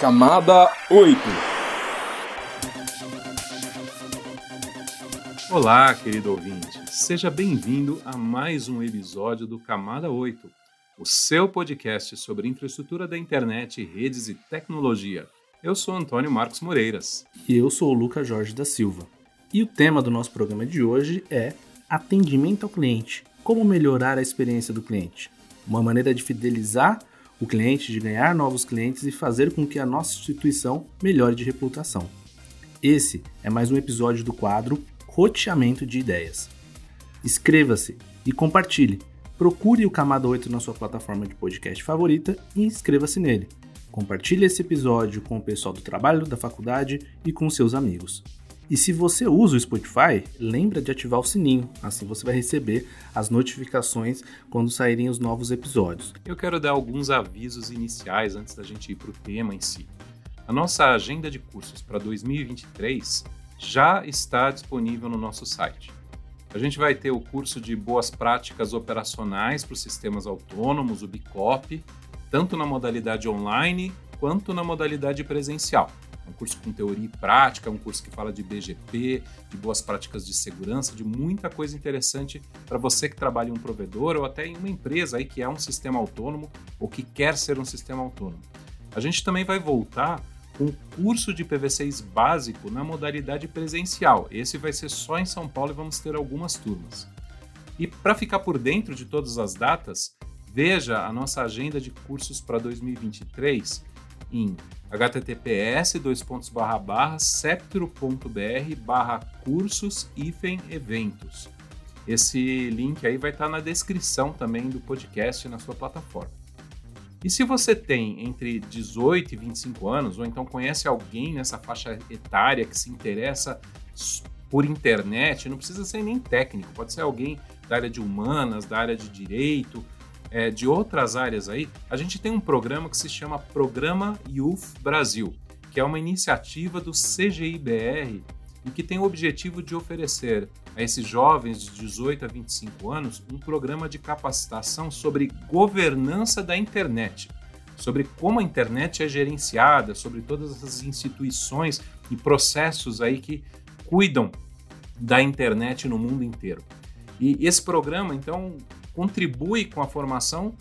Camada 8 Olá, querido ouvinte. Seja bem-vindo a mais um episódio do Camada 8, o seu podcast sobre infraestrutura da internet, redes e tecnologia. Eu sou Antônio Marcos Moreiras. E eu sou o Lucas Jorge da Silva. E o tema do nosso programa de hoje é Atendimento ao cliente. Como melhorar a experiência do cliente? Uma maneira de fidelizar o cliente, de ganhar novos clientes e fazer com que a nossa instituição melhore de reputação. Esse é mais um episódio do quadro Roteamento de Ideias. Inscreva-se e compartilhe. Procure o Camada 8 na sua plataforma de podcast favorita e inscreva-se nele. Compartilhe esse episódio com o pessoal do trabalho, da faculdade e com seus amigos. E se você usa o Spotify, lembra de ativar o sininho, assim você vai receber as notificações quando saírem os novos episódios. Eu quero dar alguns avisos iniciais antes da gente ir para o tema em si. A nossa agenda de cursos para 2023 já está disponível no nosso site. A gente vai ter o curso de boas práticas operacionais para os sistemas autônomos, o BICOP, tanto na modalidade online quanto na modalidade presencial um curso com teoria e prática, um curso que fala de BGP, de boas práticas de segurança, de muita coisa interessante para você que trabalha em um provedor ou até em uma empresa aí que é um sistema autônomo ou que quer ser um sistema autônomo. A gente também vai voltar com o curso de PV6 básico na modalidade presencial. Esse vai ser só em São Paulo e vamos ter algumas turmas. E para ficar por dentro de todas as datas, veja a nossa agenda de cursos para 2023 em https septro.br barra cursos eventos. Esse link aí vai estar na descrição também do podcast na sua plataforma. E se você tem entre 18 e 25 anos, ou então conhece alguém nessa faixa etária que se interessa por internet, não precisa ser nem técnico, pode ser alguém da área de humanas, da área de direito, é, de outras áreas aí, a gente tem um programa que se chama Programa Youth Brasil, que é uma iniciativa do CGIBR e que tem o objetivo de oferecer a esses jovens de 18 a 25 anos um programa de capacitação sobre governança da internet, sobre como a internet é gerenciada, sobre todas essas instituições e processos aí que cuidam da internet no mundo inteiro. E esse programa, então, contribui com a formação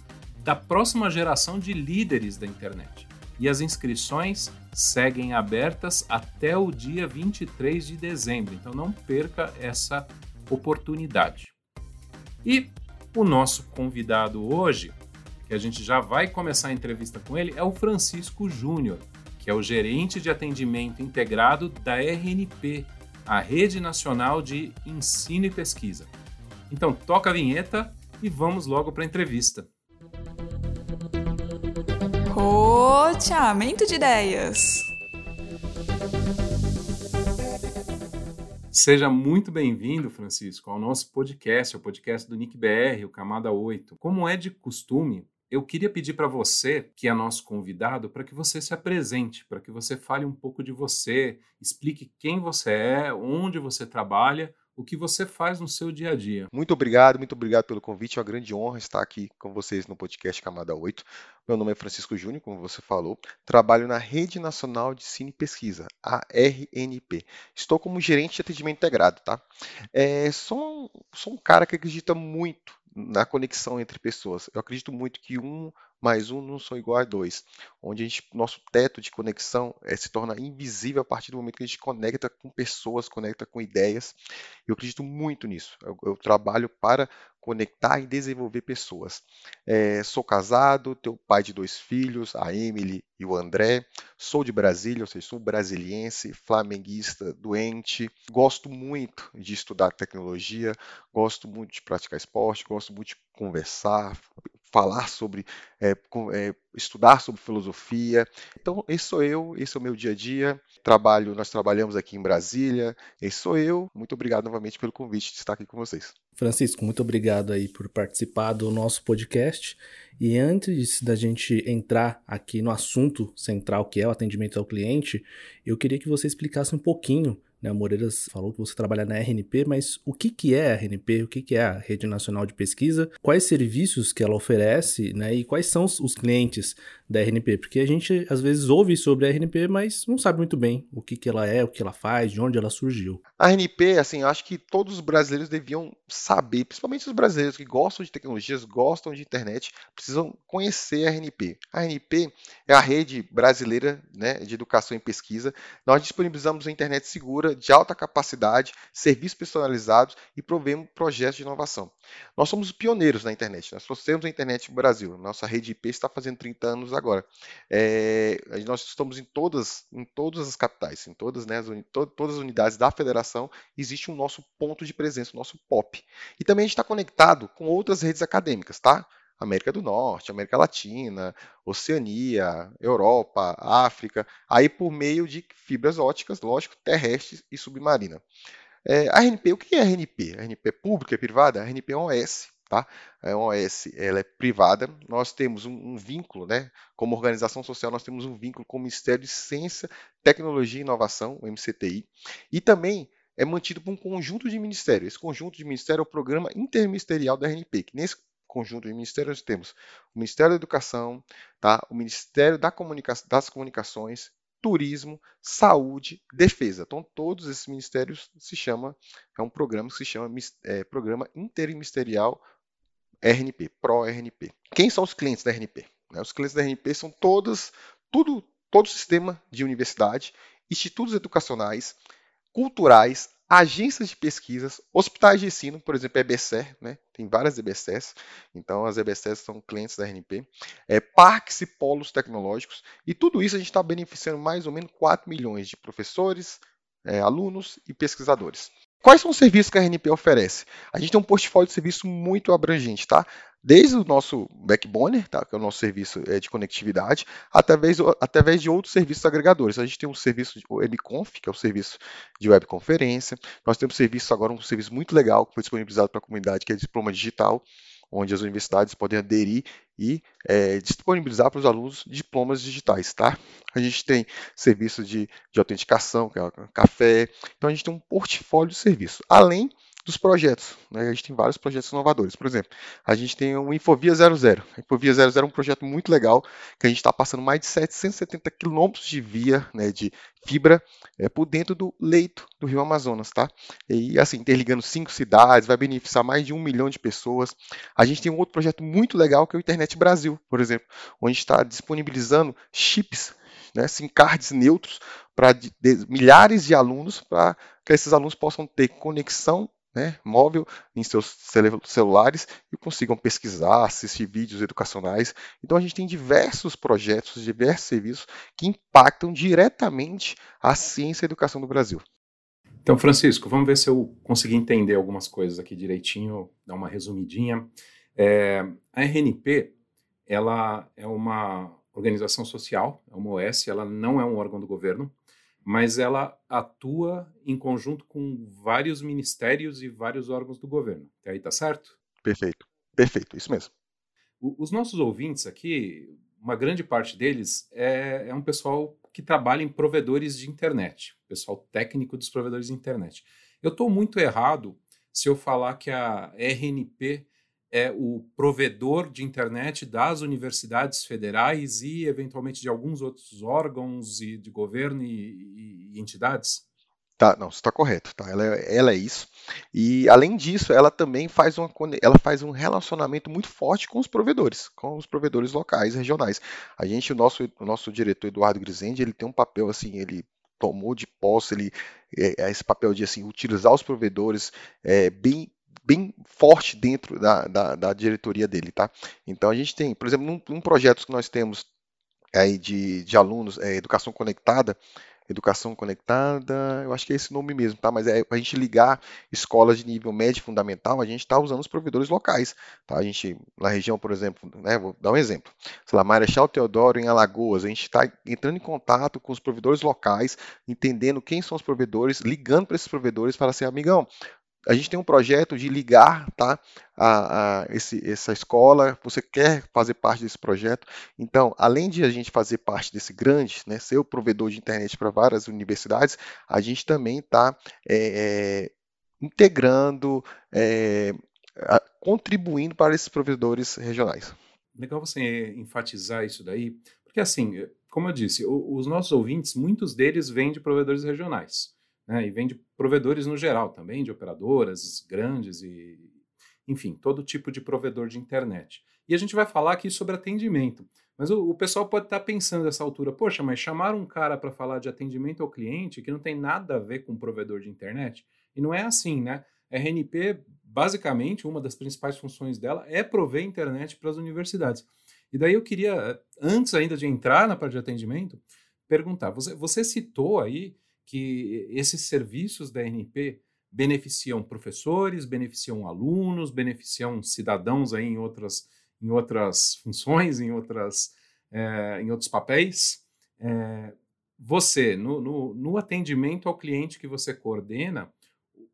da próxima geração de líderes da internet. E as inscrições seguem abertas até o dia 23 de dezembro, então não perca essa oportunidade. E o nosso convidado hoje, que a gente já vai começar a entrevista com ele, é o Francisco Júnior, que é o gerente de atendimento integrado da RNP, a Rede Nacional de Ensino e Pesquisa. Então, toca a vinheta e vamos logo para a entrevista. Roteamento de ideias. Seja muito bem-vindo, Francisco, ao nosso podcast, o podcast do Nick BR, o Camada 8. Como é de costume, eu queria pedir para você, que é nosso convidado, para que você se apresente, para que você fale um pouco de você, explique quem você é, onde você trabalha, o que você faz no seu dia a dia. Muito obrigado, muito obrigado pelo convite. É uma grande honra estar aqui com vocês no podcast Camada 8. Meu nome é Francisco Júnior, como você falou. Trabalho na Rede Nacional de Cine Pesquisa, a RNP. Estou como gerente de atendimento integrado, tá? É, sou, sou um cara que acredita muito na conexão entre pessoas. Eu acredito muito que um mais um não são igual a dois, onde a gente, nosso teto de conexão é, se torna invisível a partir do momento que a gente conecta com pessoas, conecta com ideias. Eu acredito muito nisso. Eu, eu trabalho para conectar e desenvolver pessoas. É, sou casado, tenho pai de dois filhos, a Emily e o André. Sou de Brasília, ou seja, sou brasiliense, flamenguista, doente. Gosto muito de estudar tecnologia, gosto muito de praticar esporte, gosto muito de conversar, falar sobre, é, estudar sobre filosofia. Então, esse sou eu, esse é o meu dia a dia. Trabalho, nós trabalhamos aqui em Brasília. Esse sou eu. Muito obrigado novamente pelo convite de estar aqui com vocês. Francisco, muito obrigado aí por participar do nosso podcast. E antes da gente entrar aqui no assunto central que é o atendimento ao cliente, eu queria que você explicasse um pouquinho Né? O Moreiras falou que você trabalha na RNP, mas o que, que é a RNP? O que, que é a Rede Nacional de Pesquisa? Quais serviços que ela oferece né? e quais são os clientes da RNP? Porque a gente às vezes ouve sobre a RNP, mas não sabe muito bem o que, que ela é, o que ela faz, de onde ela surgiu. A RNP, assim, eu acho que todos os brasileiros deviam saber, principalmente os brasileiros que gostam de tecnologias, gostam de internet, precisam conhecer a RNP. A RNP é a rede brasileira né, de educação e pesquisa. Nós disponibilizamos uma internet segura, de alta capacidade, serviços personalizados e provemos projetos de inovação. Nós somos pioneiros na internet, nós trouxemos a internet no Brasil. Nossa rede IP está fazendo 30 anos agora. É, nós estamos em todas, em todas as capitais, em todas, né, as, todas as unidades da federação, existe um nosso ponto de presença, o nosso POP. E também a gente está conectado com outras redes acadêmicas, tá? América do Norte, América Latina, Oceania, Europa, África, aí por meio de fibras óticas, lógico, terrestres e submarina. É, a RNP, o que é a RNP? A RNP é pública, é privada? A RNP é uma OS, tá? É uma OS, ela é privada. Nós temos um, um, vínculo, né? Como organização social, nós temos um vínculo com o Ministério de Ciência, Tecnologia e Inovação, o MCTI, e também é mantido por um conjunto de ministérios. Esse conjunto de ministérios é o Programa Interministerial da RNP, que nesse conjunto de ministérios temos o Ministério da Educação, tá? o Ministério da Comunica das Comunicações, Turismo, Saúde, Defesa. Então, todos esses ministérios se chama, é um programa que se chama é, Programa Interministerial RNP, Pro-RNP. Quem são os clientes da RNP? Né? Os clientes da RNP são todos, tudo, todo o sistema de universidade, institutos educacionais, culturais, agências de pesquisas, hospitais de ensino, por exemplo, EBSER, né? tem várias EBSERs, então as EBSERs são clientes da RNP, é, parques e polos tecnológicos, e tudo isso a gente está beneficiando mais ou menos 4 milhões de professores, é, alunos e pesquisadores. Quais são os serviços que a RNP oferece? A gente tem um portfólio de serviço muito abrangente, tá? Desde o nosso backbone, tá? que é o nosso serviço é, de conectividade, através, através de outros serviços agregadores. A gente tem um serviço de webconf, que é o serviço de webconferência. Nós temos serviço agora, um serviço muito legal que foi disponibilizado para a comunidade, que é diploma digital onde as universidades podem aderir e é, disponibilizar para os alunos diplomas digitais, tá? A gente tem serviço de, de autenticação, que é o café, então a gente tem um portfólio de serviços, além dos projetos. Né? A gente tem vários projetos inovadores. Por exemplo, a gente tem o Infovia 00. A Infovia 00 é um projeto muito legal, que a gente está passando mais de 770 quilômetros de via, né, de fibra, é, por dentro do leito do Rio Amazonas, tá? E assim, interligando cinco cidades, vai beneficiar mais de um milhão de pessoas. A gente tem um outro projeto muito legal, que é o Internet Brasil, por exemplo, onde está disponibilizando chips né, SIM cards neutros para milhares de alunos, para que esses alunos possam ter conexão né, móvel em seus celulares e consigam pesquisar, assistir vídeos educacionais. Então a gente tem diversos projetos, diversos serviços que impactam diretamente a ciência e a educação do Brasil. Então, Francisco, vamos ver se eu consegui entender algumas coisas aqui direitinho, dar uma resumidinha. É, a RNP, ela é uma organização social, é uma OS, ela não é um órgão do governo, mas ela atua em conjunto com vários ministérios e vários órgãos do governo. Até aí tá certo? Perfeito, perfeito, isso mesmo. O, os nossos ouvintes aqui, uma grande parte deles é, é um pessoal que trabalha em provedores de internet, pessoal técnico dos provedores de internet. Eu estou muito errado se eu falar que a RNP é o provedor de internet das universidades federais e, eventualmente, de alguns outros órgãos e de governo e, e entidades? Tá, não, está correto, tá? Ela, é, ela é isso. E além disso, ela também faz, uma, ela faz um relacionamento muito forte com os provedores, com os provedores locais, regionais. A gente, o nosso, o nosso diretor Eduardo Grisende, ele tem um papel assim, ele tomou de posse ele, é, é esse papel de assim, utilizar os provedores é, bem bem forte dentro da, da, da, diretoria dele, tá? Então a gente tem, por exemplo, num, num projeto que nós temos aí de, de alunos, é, educação conectada, educação conectada, eu acho que é esse nome mesmo, tá? Mas é para a gente ligar escolas de nível médio fundamental, a gente está usando os provedores locais, tá? A gente, na região, por exemplo, né, vou dar um exemplo, sei lá, Marechal Teodoro em Alagoas, a gente está entrando em contato com os provedores locais, entendendo quem são os provedores, ligando para esses provedores para assim, amigão, a gente tem um projeto de ligar tá, a, a esse, essa escola, você quer fazer parte desse projeto. Então, além de a gente fazer parte desse grande, né, ser o provedor de internet para várias universidades, a gente também está é, é, integrando, é, contribuindo para esses provedores regionais. Legal você enfatizar isso daí, porque assim, como eu disse, os nossos ouvintes, muitos deles vêm de provedores regionais, né, e vêm de provedores no geral também, de operadoras grandes e, enfim, todo tipo de provedor de internet. E a gente vai falar aqui sobre atendimento. Mas o, o pessoal pode estar pensando nessa altura, poxa, mas chamar um cara para falar de atendimento ao cliente que não tem nada a ver com provedor de internet? E não é assim, né? RNP, basicamente, uma das principais funções dela é prover internet para as universidades. E daí eu queria, antes ainda de entrar na parte de atendimento, perguntar: você, você citou aí que esses serviços da RNP beneficiam professores, beneficiam alunos, beneficiam cidadãos aí em outras, em outras funções, em, outras, é, em outros papéis. É, você, no, no, no atendimento ao cliente que você coordena,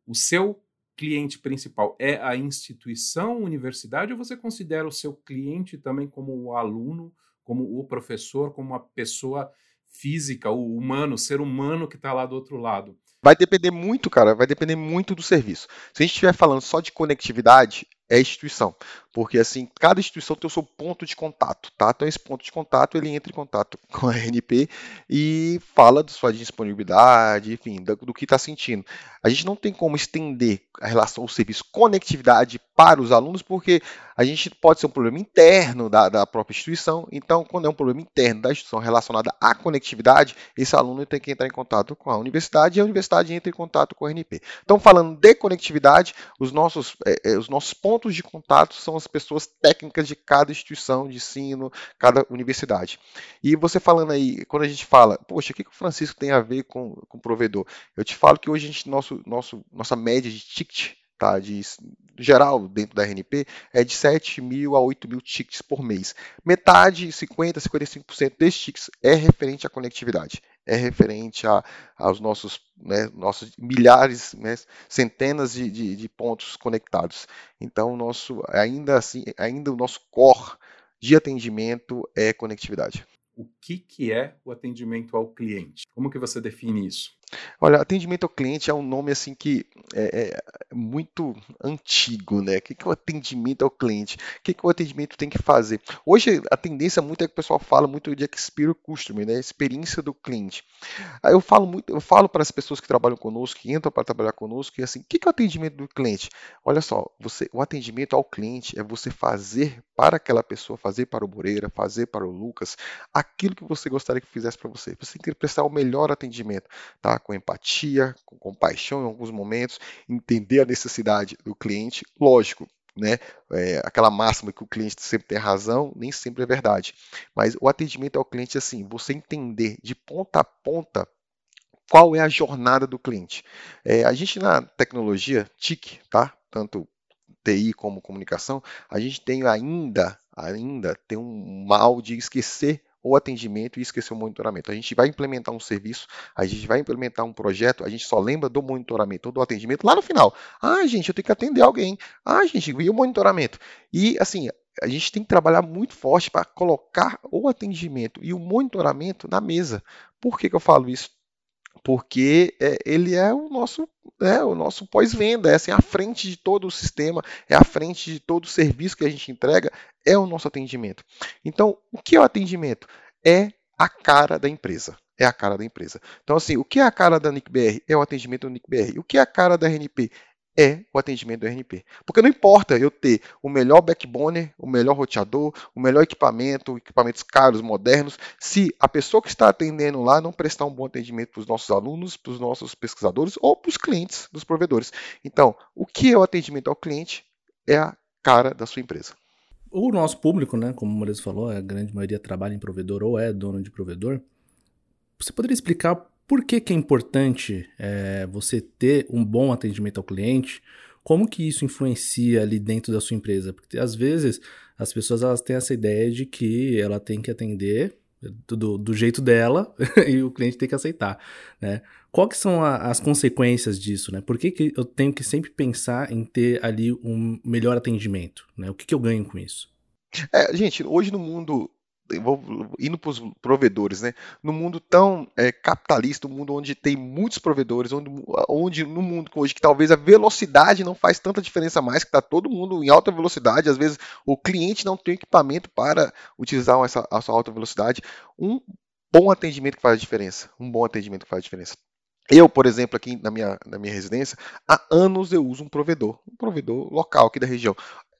o seu cliente principal é a instituição, universidade, ou você considera o seu cliente também como o aluno, como o professor, como a pessoa física, o humano, o ser humano que está lá do outro lado? Vai depender muito, cara, vai depender muito do serviço. Se a gente estiver falando só de conectividade, é instituição, porque assim, cada instituição tem o seu ponto de contato, tá? Então esse ponto de contato, ele entra em contato com a RNP e fala da sua disponibilidade, enfim, do, do que está sentindo. A gente não tem como estender a relação ao serviço conectividade para os alunos, porque a gente pode ser um problema interno da, da própria instituição, então quando é um problema interno da instituição relacionada à conectividade, esse aluno tem que entrar em contato com a universidade e a universidade entra em contato com a RNP. Então falando de conectividade, os nossos, é, é, os nossos pontos pontos de contato são as pessoas técnicas de cada instituição de ensino, cada universidade. E você falando aí, quando a gente fala, poxa, o que, que o Francisco tem a ver com, com o provedor? Eu te falo que hoje a gente, nosso, nosso, nossa média de ticket tá, de geral dentro da RNP é de 7 mil a 8 mil tickets por mês. Metade, 50, 55% desses tickets é referente à conectividade é referente a, aos nossos, né, nossos milhares, né, centenas de, de, de, pontos conectados. Então, nosso, ainda assim, ainda o nosso core de atendimento é conectividade. O que, que é o atendimento ao cliente? Como que você define isso? Olha, atendimento ao cliente é um nome assim que é, é muito antigo, né? O que, que é o atendimento ao cliente? O que, que o atendimento tem que fazer? Hoje a tendência muito é que o pessoal fala muito de experience customer, né? Experiência do cliente. Aí eu falo muito, eu falo para as pessoas que trabalham conosco, que entram para trabalhar conosco, e assim, o que, que é o atendimento do cliente? Olha só, você, o atendimento ao cliente é você fazer para aquela pessoa, fazer para o Moreira, fazer para o Lucas, aquilo que você gostaria que fizesse para você. Você tem que prestar o melhor atendimento, tá? Com empatia, com compaixão em alguns momentos, entender a necessidade do cliente, lógico, né? É, aquela máxima que o cliente sempre tem razão, nem sempre é verdade. Mas o atendimento ao cliente, assim, você entender de ponta a ponta qual é a jornada do cliente. É, a gente na tecnologia TIC, tá? Tanto TI como comunicação, a gente tem ainda, ainda tem um mal de esquecer o atendimento e esquecer o monitoramento. A gente vai implementar um serviço, a gente vai implementar um projeto, a gente só lembra do monitoramento ou do atendimento lá no final. Ah, gente, eu tenho que atender alguém. Ah, gente, e o monitoramento? E assim, a gente tem que trabalhar muito forte para colocar o atendimento e o monitoramento na mesa. Por que, que eu falo isso? Porque é, ele é o nosso, é, o nosso pós-venda, é assim, à frente de todo o sistema, é à frente de todo o serviço que a gente entrega, é o nosso atendimento. Então, o que é o atendimento? É a cara da empresa. É a cara da empresa. Então, assim, o que é a cara da NICBR? É o atendimento do NICBR. O que é a cara da RNP? É o atendimento do RNP. Porque não importa eu ter o melhor backbone, o melhor roteador, o melhor equipamento, equipamentos caros, modernos, se a pessoa que está atendendo lá não prestar um bom atendimento para os nossos alunos, para os nossos pesquisadores ou para os clientes dos provedores. Então, o que é o atendimento ao cliente? É a cara da sua empresa. O nosso público, né, como o Moreira falou, a grande maioria trabalha em provedor ou é dono de provedor. Você poderia explicar por que, que é importante é, você ter um bom atendimento ao cliente? Como que isso influencia ali dentro da sua empresa? Porque às vezes as pessoas elas têm essa ideia de que ela tem que atender do, do jeito dela e o cliente tem que aceitar, né? Qual que são a, as consequências disso, né? Por que, que eu tenho que sempre pensar em ter ali um melhor atendimento, né? O que, que eu ganho com isso? É, gente, hoje no mundo vou indo para os provedores, né? No mundo tão é, capitalista, um mundo onde tem muitos provedores, onde, onde no mundo hoje que talvez a velocidade não faz tanta diferença mais, que está todo mundo em alta velocidade, às vezes o cliente não tem equipamento para utilizar essa, essa alta velocidade, um bom atendimento que faz a diferença, um bom atendimento que faz a diferença. Eu, por exemplo, aqui na minha, na minha residência, há anos eu uso um provedor, um provedor local aqui da região.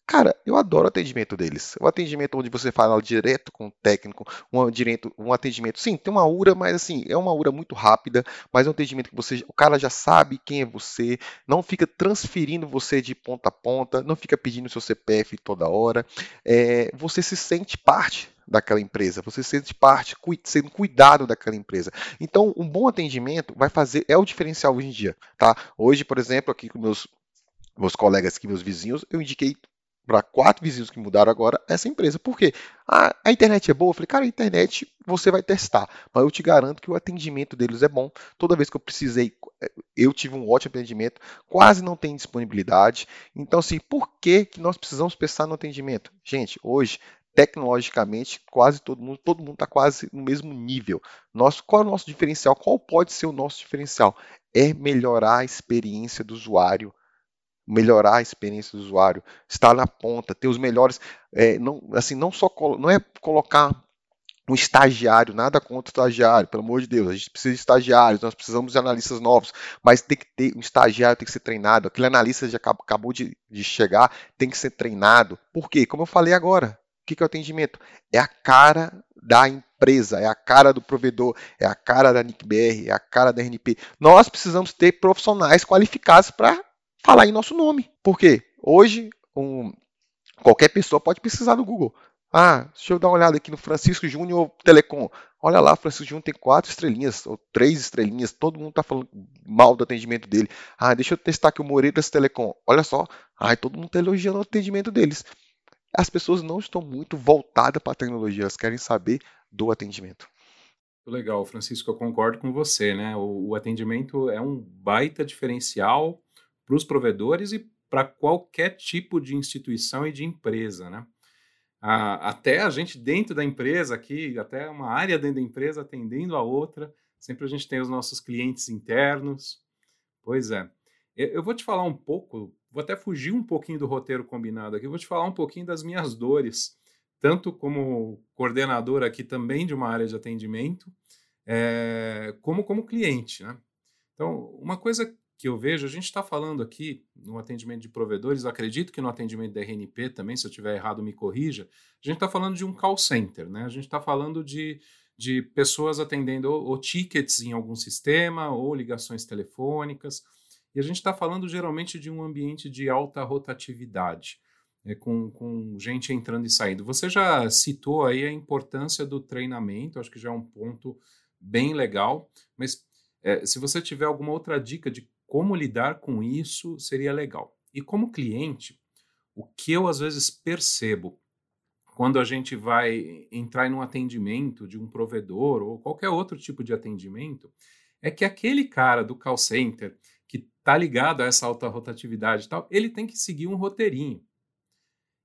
Cara, eu adoro o atendimento deles. O atendimento onde você fala direto com o técnico, um, direto, um atendimento. Sim, tem uma URA, mas assim, é uma URA muito rápida, mas é um atendimento que você. O cara já sabe quem é você, não fica transferindo você de ponta a ponta, não fica pedindo seu CPF toda hora. É, você se sente parte daquela empresa, você se sente parte, sendo cuidado daquela empresa. Então, um bom atendimento vai fazer, é o diferencial hoje em dia, tá? Hoje, por exemplo, aqui com meus meus colegas aqui, meus vizinhos, eu indiquei para quatro vizinhos que mudaram agora essa empresa. Por quê? Ah, a internet é boa? Eu falei, cara, a internet você vai testar, mas eu te garanto que o atendimento deles é bom. Toda vez que eu precisei, eh, eu tive um ótimo atendimento, quase não tem disponibilidade. Então, assim, por que, que nós precisamos pensar no atendimento? Gente, hoje, tecnologicamente, quase todo mundo, todo mundo está quase no mesmo nível. Nosso, qual é o nosso diferencial? Qual pode ser o nosso diferencial? É melhorar a experiência do usuário melhorar a experiência do usuário, estar na ponta, ter os melhores, é, não, assim, não só não é colocar um estagiário, nada contra o estagiário, pelo amor de Deus, a gente precisa de estagiários, nós precisamos de analistas novos, mas tem que ter um estagiário, tem que ser treinado, aquele analista já acabou de, de chegar, tem que ser treinado. Por quê? Como eu falei agora, o que é o atendimento? É a cara da empresa, é a cara do provedor, é a cara da NICBR, é a cara da RNP. Nós precisamos ter profissionais qualificados para falar em nosso nome. Por quê? Hoje, um, qualquer pessoa pode precisar no Google. Ah, deixa eu dar uma olhada aqui no Francisco Júnior Telecom. Olha lá, Francisco Júnior tem quatro estrelinhas, ou três estrelinhas, todo mundo está falando mal do atendimento dele. Ah, deixa eu testar aqui o Moreiras Telecom. Olha só, ai, todo mundo está elogiando o atendimento deles. As pessoas não estão muito voltadas para a tecnologia, elas querem saber do atendimento. Legal, Francisco, eu concordo com você, né? O, o atendimento é um baita diferencial para os provedores e para qualquer tipo de instituição e de empresa, né? Até a gente dentro da empresa aqui, até uma área dentro da empresa atendendo a outra, sempre a gente tem os nossos clientes internos. Pois é. Eu, eu vou te falar um pouco, vou até fugir um pouquinho do roteiro combinado aqui, vou te falar um pouquinho das minhas dores, tanto como coordenador aqui também de uma área de atendimento, é, como como cliente, né? Então, uma coisa que eu vejo, a gente está falando aqui no atendimento de provedores, acredito que no atendimento da RNP também, se eu estiver errado, me corrija, a gente está falando de um call center, né? A gente está falando de, de pessoas atendendo ou, ou, tickets em algum sistema ou ligações telefônicas, e a gente está falando geralmente de um ambiente de alta rotatividade, é, com, com gente entrando e saindo. Você já citou aí a importância do treinamento, acho que já é um ponto bem legal, mas é, se você tiver alguma outra dica de como lidar com isso seria legal. E como cliente, o que eu às vezes percebo quando a gente vai entrar em um atendimento de um provedor ou qualquer outro tipo de atendimento, é que aquele cara do call center que está ligado a essa alta rotatividade e tal, ele tem que seguir um roteirinho.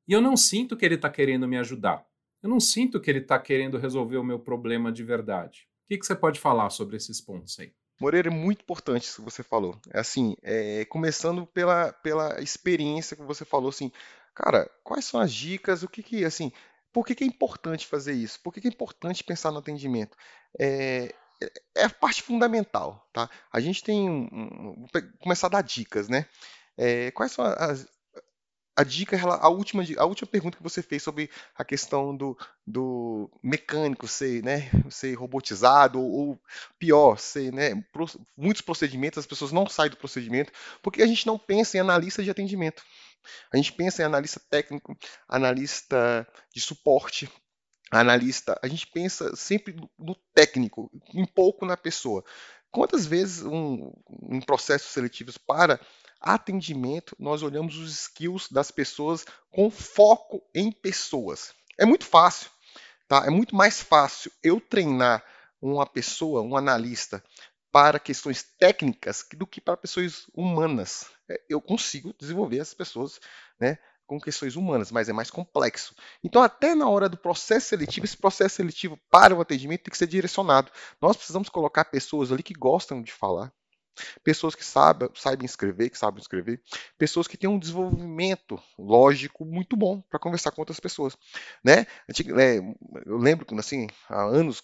E eu não sinto que ele está querendo me ajudar. Eu não sinto que ele está querendo resolver o meu problema de verdade. O que, que você pode falar sobre esses pontos aí? Moreira, é muito importante isso que você falou. É assim, é, começando pela, pela experiência que você falou, assim, cara, quais são as dicas, o que que, assim, por que, que é importante fazer isso? Por que, que é importante pensar no atendimento? É, é a parte fundamental, tá? A gente tem, um, um, vou começar a dar dicas, né? É, quais são as, a dica, a última, a última pergunta que você fez sobre a questão do, do mecânico ser, né, ser robotizado ou, ou pior, ser, né, pro, muitos procedimentos, as pessoas não saem do procedimento porque a gente não pensa em analista de atendimento. A gente pensa em analista técnico, analista de suporte, analista. A gente pensa sempre no técnico, um pouco na pessoa. Quantas vezes um, um processo seletivo para atendimento, nós olhamos os skills das pessoas com foco em pessoas. É muito fácil. Tá? É muito mais fácil eu treinar uma pessoa, um analista, para questões técnicas do que para pessoas humanas. É, eu consigo desenvolver essas pessoas né, com questões humanas, mas é mais complexo. Então, até na hora do processo seletivo, esse processo seletivo para o atendimento tem que ser direcionado. Nós precisamos colocar pessoas ali que gostam de falar, pessoas que sabem, sabem escrever, que sabem escrever, pessoas que têm um desenvolvimento lógico muito bom para conversar com outras pessoas, né? É, eu lembro que assim, há anos,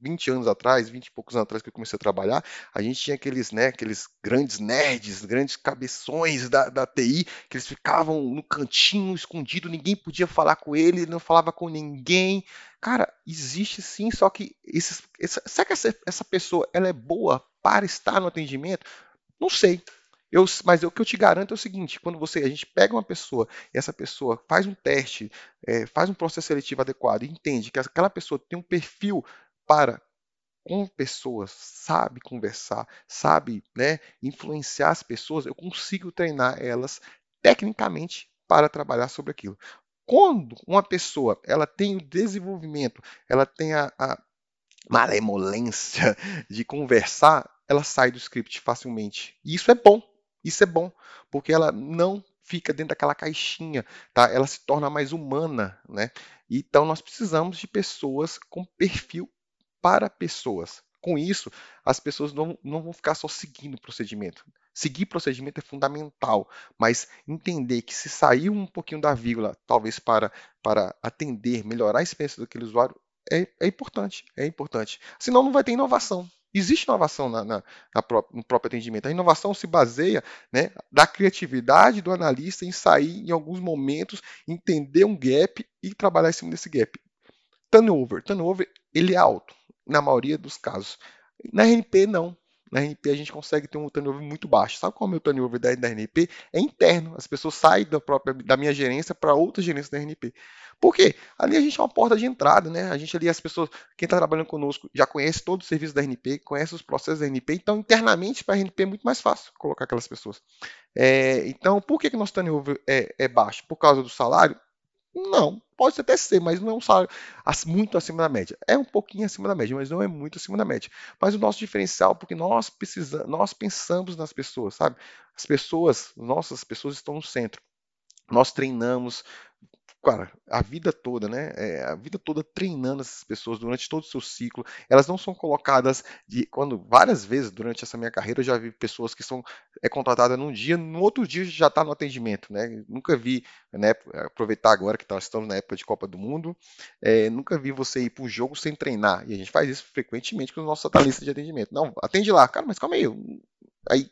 20 anos atrás, 20 e poucos anos atrás que eu comecei a trabalhar, a gente tinha aqueles, né, aqueles grandes nerds, grandes cabeções da, da TI, que eles ficavam no cantinho escondido, ninguém podia falar com ele, ele não falava com ninguém, Cara, existe sim, só que esses, essa, será que essa, essa pessoa ela é boa para estar no atendimento? Não sei. Eu, mas o que eu te garanto é o seguinte: quando você a gente pega uma pessoa essa pessoa faz um teste, é, faz um processo seletivo adequado e entende que aquela pessoa tem um perfil para com pessoas, sabe conversar, sabe né, influenciar as pessoas, eu consigo treinar elas tecnicamente para trabalhar sobre aquilo. Quando uma pessoa ela tem o desenvolvimento, ela tem a, a malemolência de conversar, ela sai do script facilmente. E isso é bom. Isso é bom, porque ela não fica dentro daquela caixinha, tá? Ela se torna mais humana, né? Então nós precisamos de pessoas com perfil para pessoas. Com isso, as pessoas não, não vão ficar só seguindo o procedimento. Seguir procedimento é fundamental, mas entender que se sair um pouquinho da vírgula, talvez para, para atender, melhorar a experiência daquele usuário, é, é importante, é importante. Senão não vai ter inovação. Existe inovação na, na, na no próprio atendimento. A inovação se baseia né, da criatividade do analista em sair em alguns momentos, entender um gap e trabalhar em cima desse gap. Turnover. Turnover ele é alto, na maioria dos casos. Na RNP, não na RNP a gente consegue ter um turnover muito baixo. Sabe qual é o meu turnover da, da RNP? É interno. As pessoas saem da, própria, da minha gerência para outra gerência da RNP. Por quê? Ali a gente é uma porta de entrada, né? A gente ali, as pessoas, quem está trabalhando conosco, já conhece todo o serviço da RNP, conhece os processos da RNP, então internamente para a RNP é muito mais fácil colocar aquelas pessoas. É, então, por que, que nosso turnover é, é baixo? Por causa do salário? Não, pode até ser, mas não é um salário muito acima da média. É um pouquinho acima da média, mas não é muito acima da média. Mas o nosso diferencial, porque nós precisamos, nós pensamos nas pessoas, sabe? As pessoas, nossas pessoas estão no centro. Nós treinamos, cara, a vida toda, né? É, a vida toda treinando essas pessoas durante todo o seu ciclo. Elas não são colocadas de quando várias vezes durante essa minha carreira eu já vi pessoas que são é contratada num dia, no outro dia já está no atendimento, né? Nunca vi, né? Aproveitar agora que nós estamos na época de Copa do Mundo, é, nunca vi você ir para o jogo sem treinar. E a gente faz isso frequentemente com os nossos analistas de atendimento. Não, atende lá, cara, mas calma aí. Aí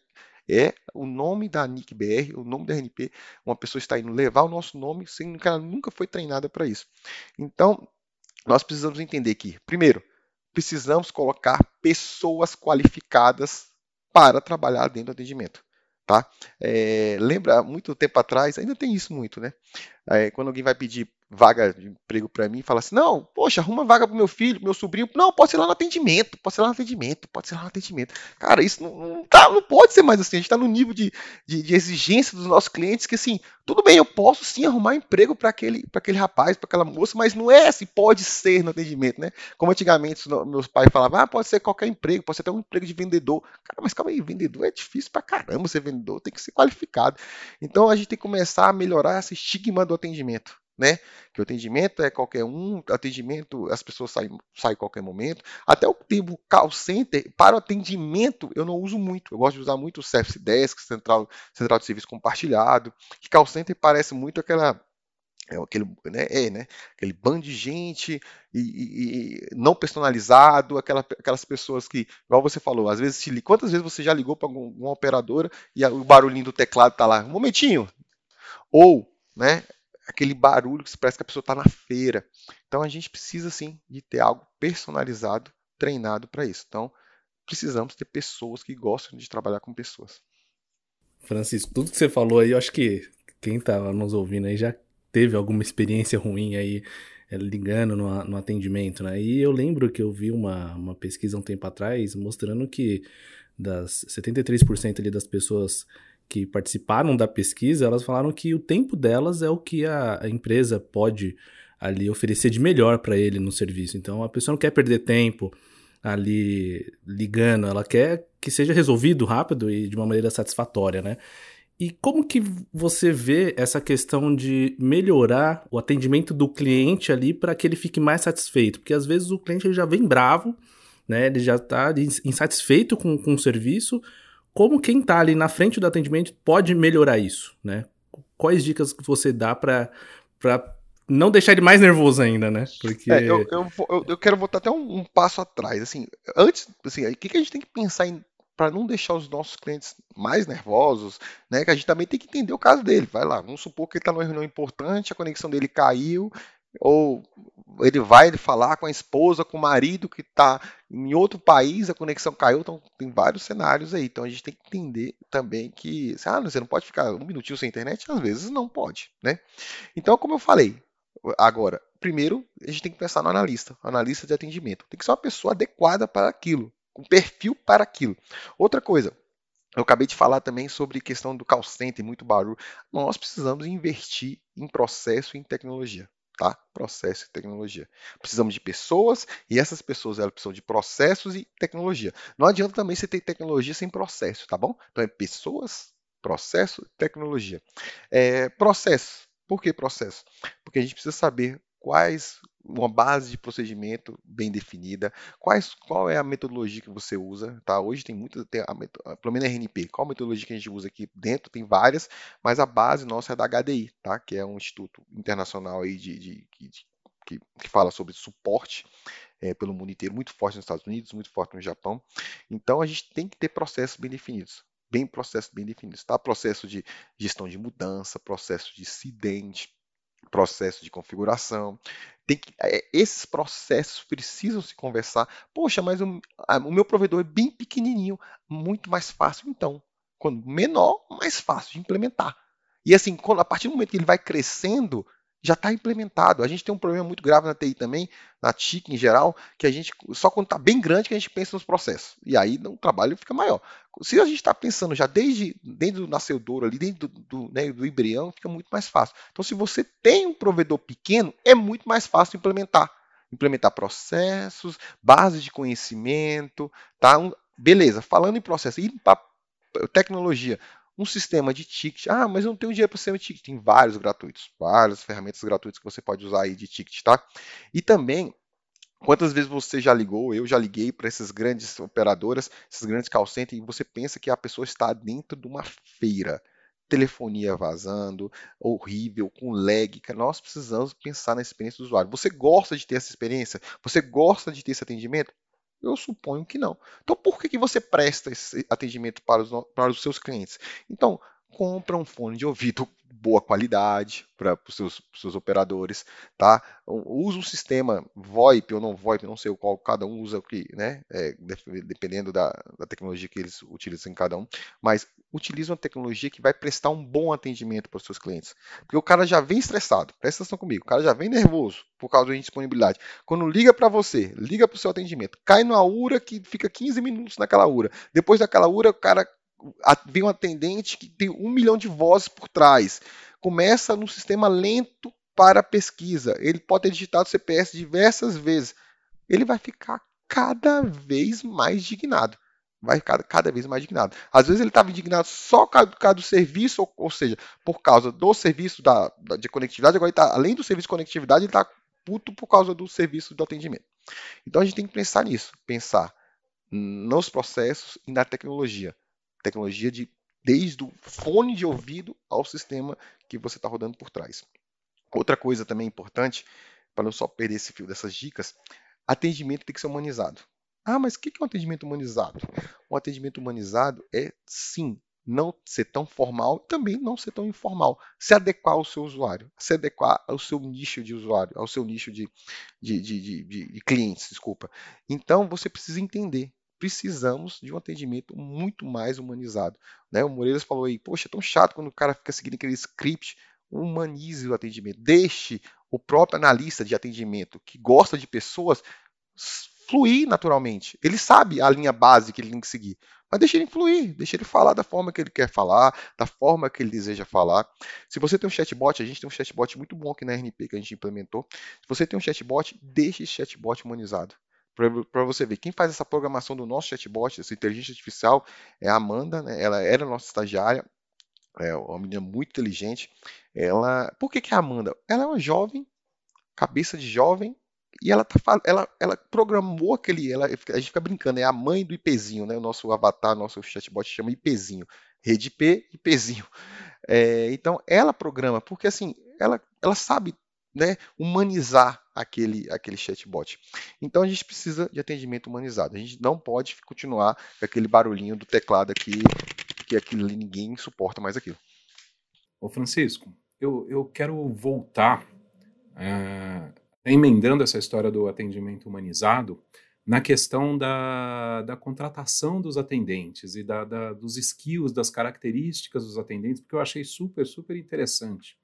é o nome da Nick BR, o nome da RNP. Uma pessoa está indo levar o nosso nome, sendo que ela nunca foi treinada para isso. Então, nós precisamos entender que, primeiro, precisamos colocar pessoas qualificadas para trabalhar dentro do atendimento. Tá? É, lembra, muito tempo atrás, ainda tem isso muito, né? É, quando alguém vai pedir vaga de emprego para mim e fala assim: não, poxa, arruma vaga pro meu filho, pro meu sobrinho. Não, pode ser lá no atendimento, pode ser lá no atendimento, pode ser lá no atendimento. Cara, isso não, não, tá, não pode ser mais assim. A gente está no nível de, de, de, exigência dos nossos clientes que, assim, tudo bem, eu posso sim arrumar emprego para aquele, aquele rapaz, para aquela moça, mas não é assim, pode ser no atendimento, né? Como antigamente meus pais falavam: ah, pode ser qualquer emprego, pode ser até um emprego de vendedor. Cara, mas calma aí, vendedor é difícil pra caramba ser vendedor, tem que ser qualificado. Então a gente tem que começar a melhorar esse estigma do atendimento né? Que o atendimento é qualquer um, atendimento, as pessoas saem, saem a qualquer momento. Até o termo call center, para o atendimento, eu não uso muito. Eu gosto de usar muito o Service Desk, central, central de serviço compartilhado. Que call center parece muito aquela é aquele, né, é, né, aquele bando de gente e, e, e, não personalizado, aquela, aquelas pessoas que, igual você falou, às vezes te quantas vezes você já ligou para alguma operadora e o barulhinho do teclado tá lá, um momentinho, ou, né, aquele barulho que parece que a pessoa está na feira. Então a gente precisa sim de ter algo personalizado, treinado para isso. Então precisamos ter pessoas que gostam de trabalhar com pessoas. Francisco, tudo que você falou aí, eu acho que quem estava nos ouvindo aí já teve alguma experiência ruim aí é, ligando no, no, atendimento, né? E eu lembro que eu vi uma, uma pesquisa um tempo atrás mostrando que das 73% ali das pessoas que participaram da pesquisa, elas falaram que o tempo delas é o que a, a empresa pode ali oferecer de melhor para ele no serviço. Então a pessoa não quer perder tempo ali ligando, ela quer que seja resolvido rápido e de uma maneira satisfatória, né? E como que você vê essa questão de melhorar o atendimento do cliente ali para que ele fique mais satisfeito? Porque às vezes o cliente já vem bravo, né? Ele já está insatisfeito com, com o serviço. Como quem está ali na frente do atendimento pode melhorar isso, né? Quais dicas você dá para não deixar ele mais nervoso ainda, né? Porque é, eu, eu, eu, eu, quero voltar até um, um, passo atrás. Assim, antes, assim, o que, que a gente tem que pensar em para não deixar os nossos clientes mais nervosos, né? Que a gente também tem que entender o caso dele. Vai lá, vamos supor que ele está numa reunião importante, a conexão dele caiu, ou ele vai falar com a esposa, com o marido que está em outro país, a conexão caiu, então tem vários cenários aí. Então a gente tem que entender também que, ah, você não pode ficar um minutinho sem internet, às vezes não pode, né? Então, como eu falei, Agora, primeiro, a gente tem que pensar no analista, analista de atendimento. Tem que ser uma pessoa adequada para aquilo, com perfil para aquilo. Outra coisa, eu acabei de falar também sobre questão do call center, muito barulho. Nós precisamos investir em processo e em tecnologia. Tá? Processo e tecnologia. Precisamos de pessoas e essas pessoas elas precisam de processos e tecnologia. Não adianta também você ter tecnologia sem processo, tá bom? Então é pessoas, processo tecnologia. É, processo. Por que processo? Porque a gente precisa saber quais uma base de procedimento bem definida, quais, qual é a metodologia que você usa, tá? Hoje tem muita, tem a, pelo menos a RNP, qual a metodologia que a gente usa aqui dentro, tem várias, mas a base nossa é da HDI, tá? Que é um instituto internacional aí de, de, de que, que, fala sobre suporte é, pelo mundo inteiro, muito forte nos Estados Unidos, muito forte no Japão. Então a gente tem que ter processos bem definidos bem processo bem definidos, tá? Processo de gestão de mudança, processo de acidente, processo de configuração. Tem que, é, esses processos precisam se conversar. Poxa, mas o, a, o meu provedor é bem pequenininho, muito mais fácil então. Quando menor, mais fácil de implementar. E assim, quando, a partir do momento que ele vai crescendo, já está implementado. A gente tem um problema muito grave na TI também, na TIC em geral, que a gente só quando está bem grande que a gente pensa nos processos. E aí o trabalho fica maior. Se a gente está pensando já desde dentro do nascedouro ali, dentro do, do, né, do embrião, fica muito mais fácil. Então, se você tem um provedor pequeno, é muito mais fácil implementar. Implementar processos, bases de conhecimento, tá? Um, beleza, falando em processo, ir para tecnologia um sistema de ticket. Ah, mas eu não tenho dinheiro para sistema de ticket. Tem vários gratuitos, várias ferramentas gratuitas que você pode usar aí de ticket, tá? E também Quantas vezes você já ligou? Eu já liguei para essas grandes operadoras, essas grandes call centers, e você pensa que a pessoa está dentro de uma feira. Telefonia vazando, horrível, com lag. Nós precisamos pensar na experiência do usuário. Você gosta de ter essa experiência? Você gosta de ter esse atendimento? Eu suponho que não. Então, por que, que você presta esse atendimento para os, para os seus clientes? Então, compra um fone de ouvido boa qualidade para os seus, seus, operadores, tá? Usa um sistema VoIP ou não VoIP, não sei o qual cada um usa o que, né? É, dependendo da, da, tecnologia que eles utilizam em cada um, mas utiliza uma tecnologia que vai prestar um bom atendimento para os seus clientes, porque o cara já vem estressado, presta atenção comigo, o cara já vem nervoso por causa da indisponibilidade. Quando liga para você, liga para o seu atendimento, cai numa URA que fica 15 minutos naquela URA, depois daquela URA o cara vem um atendente que tem um milhão de vozes por trás. Começa num sistema lento para pesquisa. Ele pode ter digitado CPS diversas vezes. Ele vai ficar cada vez mais indignado. Vai ficar cada vez mais indignado. Às vezes ele estava indignado só por causa do serviço, ou, ou seja, por causa do serviço da, da de conectividade. Agora, tá, além do serviço de conectividade, ele está puto por causa do serviço do atendimento. Então a gente tem que pensar nisso, pensar nos processos e na tecnologia tecnologia de desde o fone de ouvido ao sistema que você está rodando por trás. Outra coisa também importante, para não só perder esse fio dessas dicas, atendimento tem que ser humanizado. Ah, mas o que é um atendimento humanizado? Um atendimento humanizado é, sim, não ser tão formal e também não ser tão informal. Se adequar ao seu usuário, se adequar ao seu nicho de usuário, ao seu nicho de, de, de, de, de clientes, desculpa. Então, você precisa entender precisamos de um atendimento muito mais humanizado. Né? O Moreiras falou aí, poxa, é tão chato quando o cara fica seguindo aquele script. Humanize o atendimento. Deixe o próprio analista de atendimento que gosta de pessoas fluir naturalmente. Ele sabe a linha base que ele tem que seguir. Mas deixa ele fluir, deixa ele falar da forma que ele quer falar, da forma que ele deseja falar. Se você tem um chatbot, a gente tem um chatbot muito bom aqui na RNP que a gente implementou. Se você tem um chatbot, deixe esse chatbot humanizado. Para você ver, quem faz essa programação do nosso chatbot, essa inteligência artificial, é a Amanda, né? ela era nossa estagiária, é uma menina muito inteligente. Ela, por que, que é a Amanda? Ela é uma jovem, cabeça de jovem, e ela, tá, ela, ela programou aquele. Ela, a gente fica brincando, é a mãe do IPzinho, né? O nosso avatar, nosso chatbot chama IPzinho. Rede IP, IPzinho. É, então, ela programa, porque assim, ela, ela sabe né, humanizar aquele, aquele chatbot. Então, a gente precisa de atendimento humanizado. A gente não pode continuar com aquele barulhinho do teclado aqui, que aquilo ninguém suporta mais aquilo. Ô, Francisco, eu, eu quero voltar. Uh emendando essa história do atendimento humanizado, na questão da, da contratação dos atendentes e da, da, dos skills, das características dos atendentes, porque eu achei super, super interessante.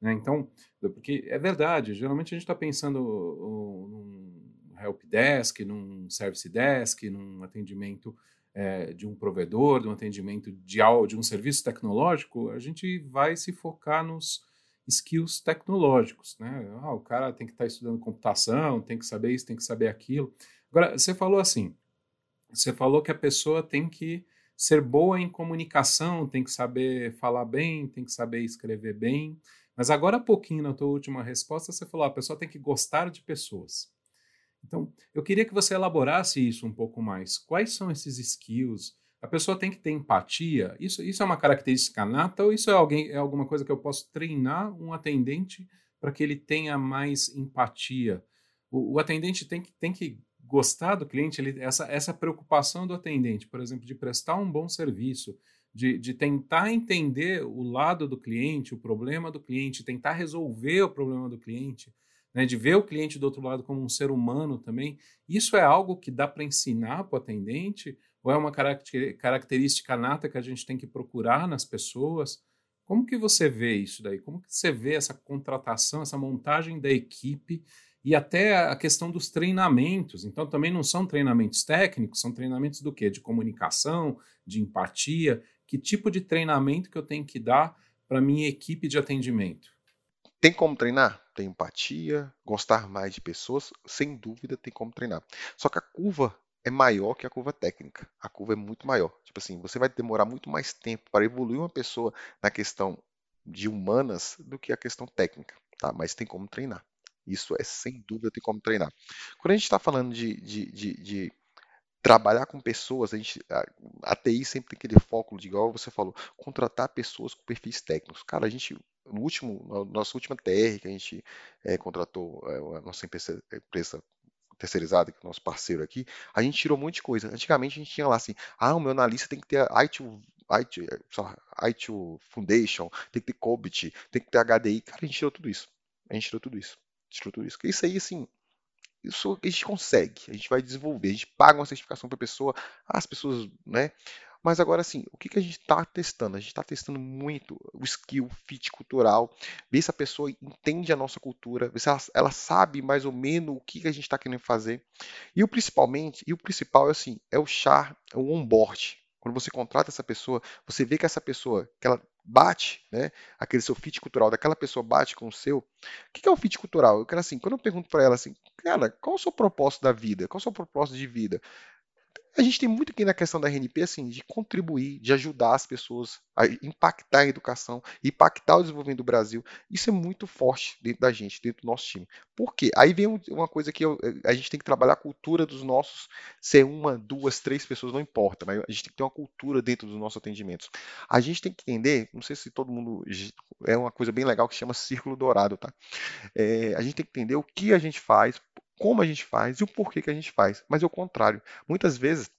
Né? Então, porque é verdade, geralmente a gente está pensando num help desk, num service desk, num atendimento é, de um provedor, de um atendimento de, de um serviço tecnológico, a gente vai se focar nos, skills tecnológicos, né? Ah, o cara tem que estar tá estudando computação, tem que saber isso, tem que saber aquilo. Agora, você falou assim, você falou que a pessoa tem que ser boa em comunicação, tem que saber falar bem, tem que saber escrever bem. Mas agora há pouquinho, na tua última resposta, você falou, a pessoa tem que gostar de pessoas. Então, eu queria que você elaborasse isso um pouco mais. Quais são esses skills? A pessoa tem que ter empatia. Isso, isso é uma característica nata ou isso é, alguém, é alguma coisa que eu posso treinar um atendente para que ele tenha mais empatia? O, o, atendente tem que, tem que gostar do cliente, ele, essa, essa preocupação do atendente, por exemplo, de prestar um bom serviço, de, de tentar entender o lado do cliente, o problema do cliente, tentar resolver o problema do cliente. Né, de ver o cliente do outro lado como um ser humano também, isso é algo que dá para ensinar para o atendente ou é uma característica nata que a gente tem que procurar nas pessoas? Como que você vê isso daí? Como que você vê essa contratação, essa montagem da equipe e até a questão dos treinamentos? Então também não são treinamentos técnicos, são treinamentos do quê? De comunicação, de empatia. Que tipo de treinamento que eu tenho que dar para minha equipe de atendimento? Tem como treinar? Tem empatia, gostar mais de pessoas, sem dúvida tem como treinar. Só que a curva é maior que a curva técnica. A curva é muito maior. Tipo assim, você vai demorar muito mais tempo para evoluir uma pessoa na questão de humanas do que a questão técnica, tá? Mas tem como treinar. Isso é sem dúvida tem como treinar. Quando a gente está falando de, de, de, de, trabalhar com pessoas, a, gente, a, a TI sempre tem aquele foco de, igual você falou, contratar pessoas com perfis técnicos. Cara, a gente no último, na nossa última TR que a gente é, contratou, é, a nossa empresa, empresa terceirizada, que é o nosso parceiro aqui, a gente tirou um monte de coisa. Antigamente a gente tinha lá assim, ah, o meu analista tem que ter IT, IT, IT Foundation, tem que ter COBIT, tem que ter HDI. Cara, a gente tirou tudo isso. A gente tirou tudo isso. Tirou tudo isso. Porque isso aí, assim, isso a gente consegue, a gente vai desenvolver, a gente paga uma certificação para a pessoa, as pessoas, né? Mas agora sim, o que, que a gente está testando? A gente está testando muito o skill, fit cultural, ver se a pessoa entende a nossa cultura, ver se ela, ela sabe mais ou menos o que, que a gente está querendo fazer. E o principalmente, e o principal é assim, é o char, é o onboard. Quando você contrata essa pessoa, você vê que essa pessoa, que ela bate, né? Aquele seu fit cultural daquela pessoa bate com o seu. O que é o fit cultural? Eu quero assim, quando eu pergunto para ela assim, cara, qual é o seu propósito da vida? Qual é o seu propósito de vida? A gente tem muito aqui na questão da RNP, assim, de contribuir, de ajudar as pessoas a impactar a educação, impactar o desenvolvimento do Brasil. Isso é muito forte dentro da gente, dentro do nosso time. Por quê? Aí vem uma coisa que eu, a gente tem que trabalhar a cultura dos nossos, ser uma, duas, três pessoas, não importa, mas a gente tem que ter uma cultura dentro dos nossos atendimentos. A gente tem que entender, não sei se todo mundo, é uma coisa bem legal que chama círculo dourado, tá? É, a gente tem que entender o que a gente faz, como a gente faz e o porquê que a gente faz. Mas é o contrário. Muitas vezes,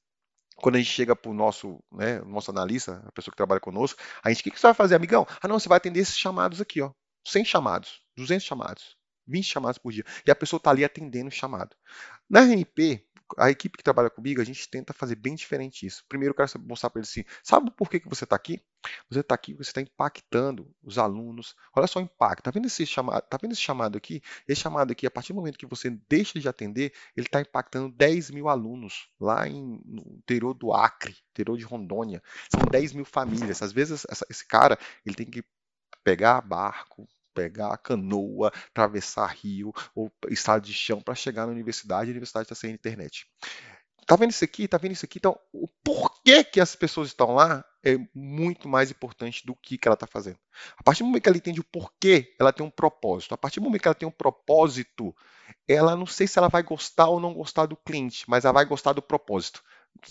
quando a gente chega para o nosso, né, nosso analista, a pessoa que trabalha conosco, a gente, o que, que você vai fazer, amigão? Ah, não, você vai atender esses chamados aqui, ó. 100 chamados, 200 chamados, 20 chamados por dia. E a pessoa está ali atendendo o chamado. Na RNP, a equipe que trabalha comigo, a gente tenta fazer bem diferente isso. Primeiro, eu quero mostrar para eles assim: sabe por que, que você está aqui? Você está aqui, você está impactando os alunos. Olha só o impacto. Está vendo, esse chamado, tá vendo esse chamado aqui? Esse chamado aqui, a partir do momento que você deixa de atender, ele está impactando 10 mil alunos lá em, no interior do Acre, interior de Rondônia. São 10 mil famílias. Às vezes, essa, esse cara ele tem que pegar barco, pegar a canoa, atravessar rio ou estado de chão para chegar na universidade, a universidade está sem internet. Tá vendo isso aqui? Tá vendo isso aqui? Então, o porquê que as pessoas estão lá é muito mais importante do que, que ela está fazendo. A partir do momento que ela entende o porquê, ela tem um propósito. A partir do momento que ela tem um propósito, ela não sei se ela vai gostar ou não gostar do cliente, mas ela vai gostar do propósito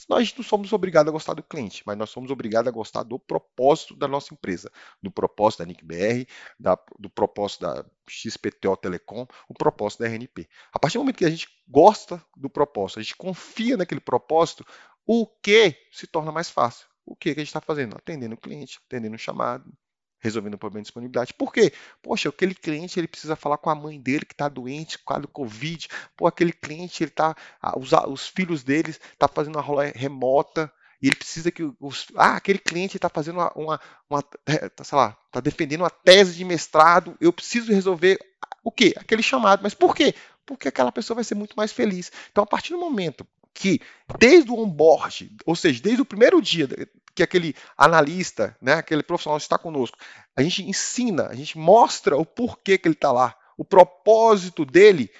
nós não somos obrigados a gostar do cliente, mas nós somos obrigados a gostar do propósito da nossa empresa, do propósito da NICBR, da, do propósito da XPTO Telecom, o propósito da RNP. A partir do momento que a gente gosta do propósito, a gente confia naquele propósito, o que se torna mais fácil? O que, que a gente está fazendo? Atendendo o cliente, atendendo o chamado, resolvendo o problema de disponibilidade. Por quê? Poxa, aquele cliente ele precisa falar com a mãe dele que está doente, com o Covid. Pô, aquele cliente ele tá, os, os filhos dele tá fazendo uma rola remota e ele precisa que os, ah, aquele cliente está fazendo uma, uma, uma é, tá, sei lá, está defendendo uma tese de mestrado. Eu preciso resolver o quê? Aquele chamado. Mas por quê? Porque aquela pessoa vai ser muito mais feliz. Então, a partir do momento que, desde o onboard, ou seja, desde o primeiro dia que aquele analista, né, aquele profissional está conosco, a gente ensina, a gente mostra o porquê que ele está lá, o propósito dele,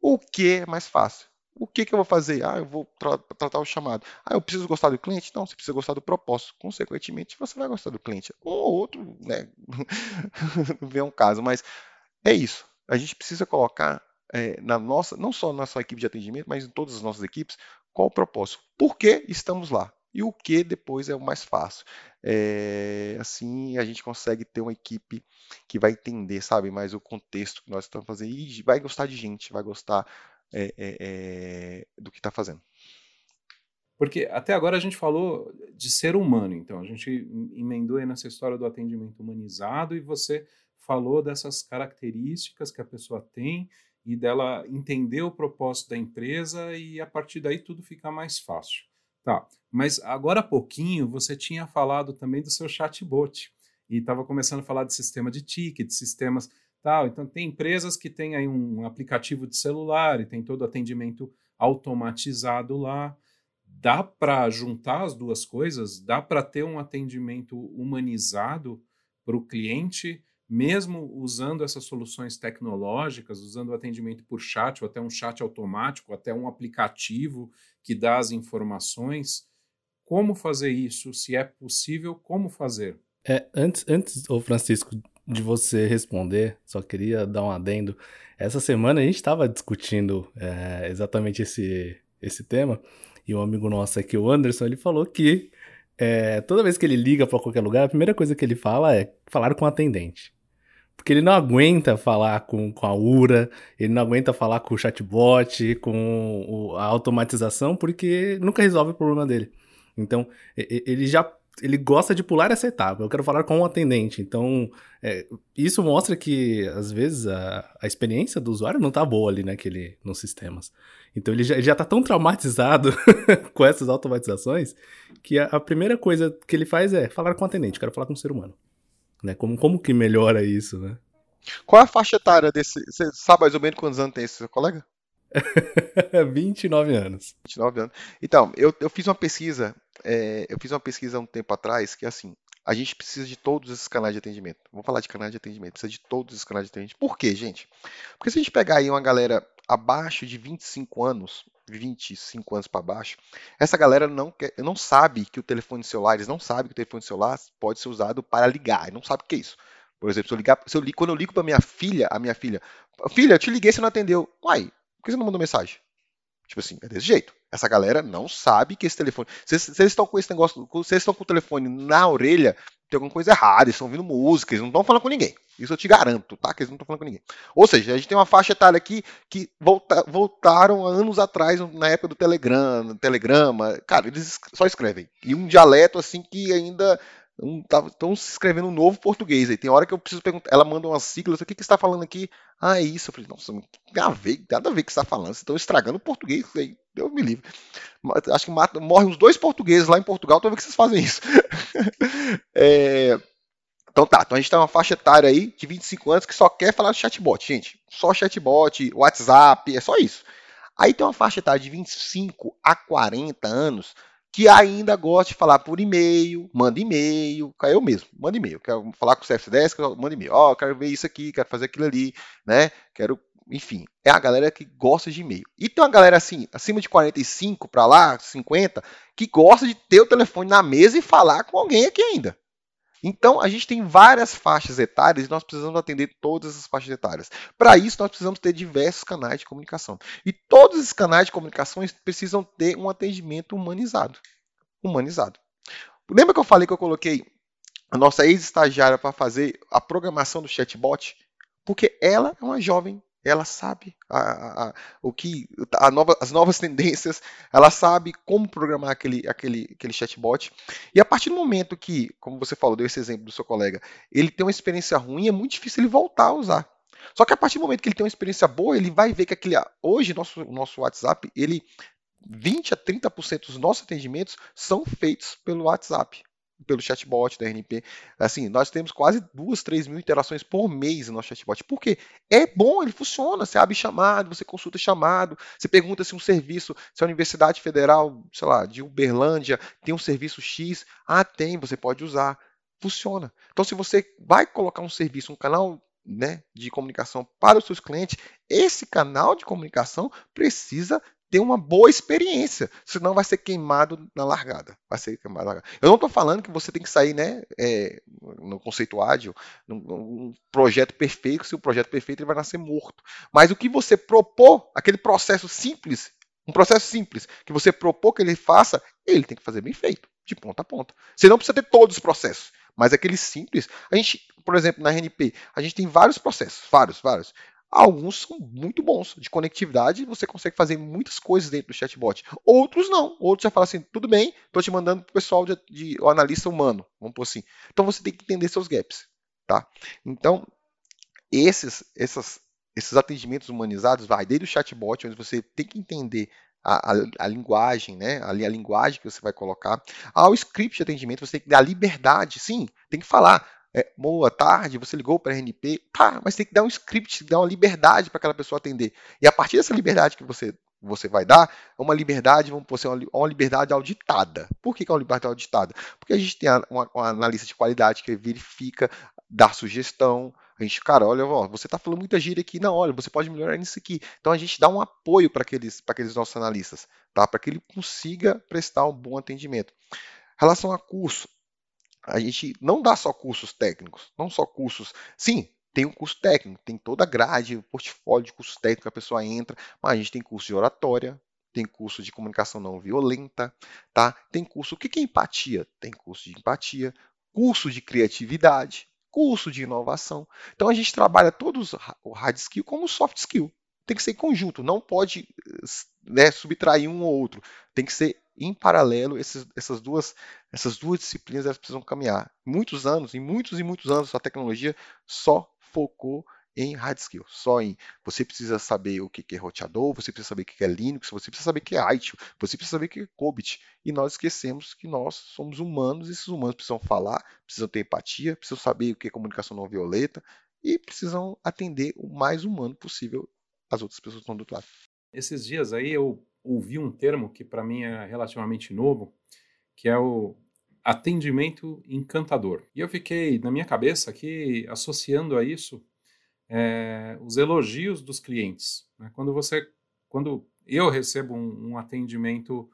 o que é mais fácil. O que, que eu vou fazer? Ah, eu vou tra tratar o chamado. Ah, eu preciso gostar do cliente? Não, você precisa gostar do propósito. Consequentemente, você vai gostar do cliente. Ou outro, né? Vê um caso, mas é isso. A gente precisa colocar é, na nossa, não só na nossa equipe de atendimento, mas em todas as nossas equipes, qual o propósito? Por que estamos lá? E o que depois é o mais fácil. É, assim a gente consegue ter uma equipe que vai entender, sabe, mais o contexto que nós estamos fazendo e vai gostar de gente, vai gostar é, é, do que está fazendo. Porque até agora a gente falou de ser humano, então a gente emendou aí nessa história do atendimento humanizado e você falou dessas características que a pessoa tem e dela entender o propósito da empresa e a partir daí tudo fica mais fácil. Tá, mas agora há pouquinho você tinha falado também do seu chatbot e estava começando a falar de sistema de ticket, sistemas tal. Então tem empresas que têm aí um aplicativo de celular e tem todo o atendimento automatizado lá. Dá para juntar as duas coisas? Dá para ter um atendimento humanizado para o cliente mesmo usando essas soluções tecnológicas, usando o atendimento por chat, ou até um chat automático, até um aplicativo que dá as informações, como fazer isso? Se é possível, como fazer? É, antes, antes, ô Francisco, de você responder, só queria dar um adendo. Essa semana a gente estava discutindo é, exatamente esse, esse tema, e um amigo nosso aqui, o Anderson, ele falou que é, toda vez que ele liga para qualquer lugar, a primeira coisa que ele fala é falar com o atendente. Porque ele não aguenta falar com, com a URA, ele não aguenta falar com o chatbot, com o, a automatização, porque nunca resolve o problema dele. Então, ele já ele gosta de pular essa etapa. Eu quero falar com o atendente. Então, é, isso mostra que, às vezes, a, a experiência do usuário não tá boa ali naquele, nos sistemas. Então, ele já, ele já tá tão traumatizado com essas automatizações que a, a, primeira coisa que ele faz é falar com o atendente. Quero falar com o ser humano. Né? Como, como que melhora isso, né? Qual é a faixa etária desse? Você sabe mais ou menos quantos anos tem esse seu colega? 29 anos. 29 anos. Então, eu, eu fiz uma pesquisa, é, eu fiz uma pesquisa há um tempo atrás, que assim, a gente precisa de todos esses canais de atendimento. Vamos falar de canais de atendimento, precisa de todos esses canais de atendimento. Por quê, gente? Porque se a gente pegar aí uma galera abaixo de 25 anos, 25 anos para baixo, essa galera não, quer, não sabe que o telefone celular, eles não sabem que o telefone celular pode ser usado para ligar, não sabe o que é isso. Por exemplo, se eu ligar, se eu, quando eu ligo para minha filha, a minha filha, filha, eu te liguei, você não atendeu. Uai, por que você não mandou mensagem? Tipo assim, é desse jeito. Essa galera não sabe que esse telefone. Se, eles estão com esse negócio, se eles estão com o telefone na orelha, tem alguma coisa errada, eles estão ouvindo música, eles não estão falando com ninguém. Isso eu te garanto, tá? Que eles não estão falando com ninguém. Ou seja, a gente tem uma faixa etária aqui que volta, voltaram anos atrás, na época do Telegram, Telegrama. Cara, eles só escrevem. E um dialeto assim que ainda Estão se escrevendo um novo português aí. Tem hora que eu preciso perguntar. Ela manda umas siglas. O que, que está falando aqui? Ah, é isso. Eu falei, nossa, nada a ver, nada a ver que está falando. Vocês estão estragando o português. Aí, Deus me livre. Acho que mata, morrem uns dois portugueses lá em Portugal toda vez que vocês fazem isso. é, então tá, então a gente tem uma faixa etária aí de 25 anos que só quer falar de chatbot, gente. Só chatbot, WhatsApp, é só isso. Aí tem uma faixa etária de 25 a 40 anos que ainda gosta de falar por e-mail, manda e-mail, eu mesmo, manda e-mail, quero falar com o CF10, manda e-mail, ó, oh, quero ver isso aqui, quero fazer aquilo ali, né, quero, enfim, é a galera que gosta de e-mail. E tem uma galera assim, acima de 45 para lá, 50, que gosta de ter o telefone na mesa e falar com alguém aqui ainda. Então, a gente tem várias faixas etárias e nós precisamos atender todas essas faixas etárias. Para isso, nós precisamos ter diversos canais de comunicação. E todos esses canais de comunicação precisam ter um atendimento humanizado. Humanizado. Lembra que eu falei que eu coloquei a nossa ex-estagiária para fazer a programação do chatbot? Porque ela é uma jovem ela sabe a, a, o que a nova, as novas tendências, ela sabe como programar aquele, aquele, aquele chatbot. E a partir do momento que, como você falou, deu esse exemplo do seu colega, ele tem uma experiência ruim, é muito difícil ele voltar a usar. Só que a partir do momento que ele tem uma experiência boa, ele vai ver que aquele hoje nosso nosso WhatsApp, ele 20 a 30% dos nossos atendimentos são feitos pelo WhatsApp pelo chatbot da RNP. Assim, nós temos quase duas, três mil interações por mês no nosso chatbot. Por quê? É bom, ele funciona. Você abre chamado, você consulta chamado, você pergunta se um serviço, se a Universidade Federal, sei lá, de Uberlândia tem um serviço X. Ah, tem, você pode usar. Funciona. Então, se você vai colocar um serviço, um canal né, de comunicação para os seus clientes, esse canal de comunicação precisa ter uma boa experiência, senão vai ser queimado na largada. Vai ser queimado largada. Eu não estou falando que você tem que sair né, é, no conceito ágil, num, num, projeto perfeito, se o projeto perfeito ele vai nascer morto. Mas o que você propor, aquele processo simples, um processo simples, que você propor que ele faça, ele tem que fazer bem feito, de ponta a ponta. Você não precisa ter todos os processos, mas aquele simples. A gente, por exemplo, na RNP, a gente tem vários processos, vários, vários. Alguns são muito bons de conectividade, você consegue fazer muitas coisas dentro do chatbot. Outros não. Outros já falam assim, tudo bem, estou te mandando para o pessoal de, de o analista humano, vamos por assim. Então você tem que entender seus gaps, tá? Então esses, essas, esses atendimentos humanizados vai desde o chatbot, onde você tem que entender a, a, a, linguagem, né? A, a, linguagem que você vai colocar, ao script de atendimento, você tem que dar liberdade, sim, tem que falar é, boa tarde, você ligou para a RNP, tá, mas tem que dar um script, dar uma liberdade para aquela pessoa atender. E a partir dessa liberdade que você, você vai dar, é uma liberdade, vamos por uma, uma liberdade auditada. Por que, que é uma liberdade auditada? Porque a gente tem uma, uma analista de qualidade que verifica, dá sugestão, a gente, cara, olha, ó, você está falando muita gíria aqui, não, olha, você pode melhorar nisso aqui. Então a gente dá um apoio para aqueles, aqueles nossos analistas, tá? Para que ele consiga prestar um bom atendimento. Em relação a curso, a gente não dá só cursos técnicos, não só cursos. Sim, tem um curso técnico, tem toda a grade, o portfólio de cursos técnicos que a pessoa entra, mas a gente tem curso de oratória, tem curso de comunicação não violenta, tá? Tem curso, o que é empatia? Tem curso de empatia, curso de criatividade, curso de inovação. Então a gente trabalha todos o hard skill como soft skill. Tem que ser conjunto, não pode né, subtrair um ou outro. Tem que ser em paralelo, esses, essas, duas, essas duas disciplinas elas precisam caminhar. Muitos anos, em muitos e muitos anos, a tecnologia só focou em hard skills, só em você precisa saber o que é roteador, você precisa saber o que é Linux, você precisa saber o que é ITIL, você precisa saber o que é COBIT. E nós esquecemos que nós somos humanos, e esses humanos precisam falar, precisam ter empatia, precisam saber o que é comunicação não violenta e precisam atender o mais humano possível as outras pessoas que estão do outro lado. Esses dias aí eu ouvi um termo que para mim é relativamente novo, que é o atendimento encantador. E eu fiquei na minha cabeça aqui associando a isso é, os elogios dos clientes. Né? Quando você, quando eu recebo um, um atendimento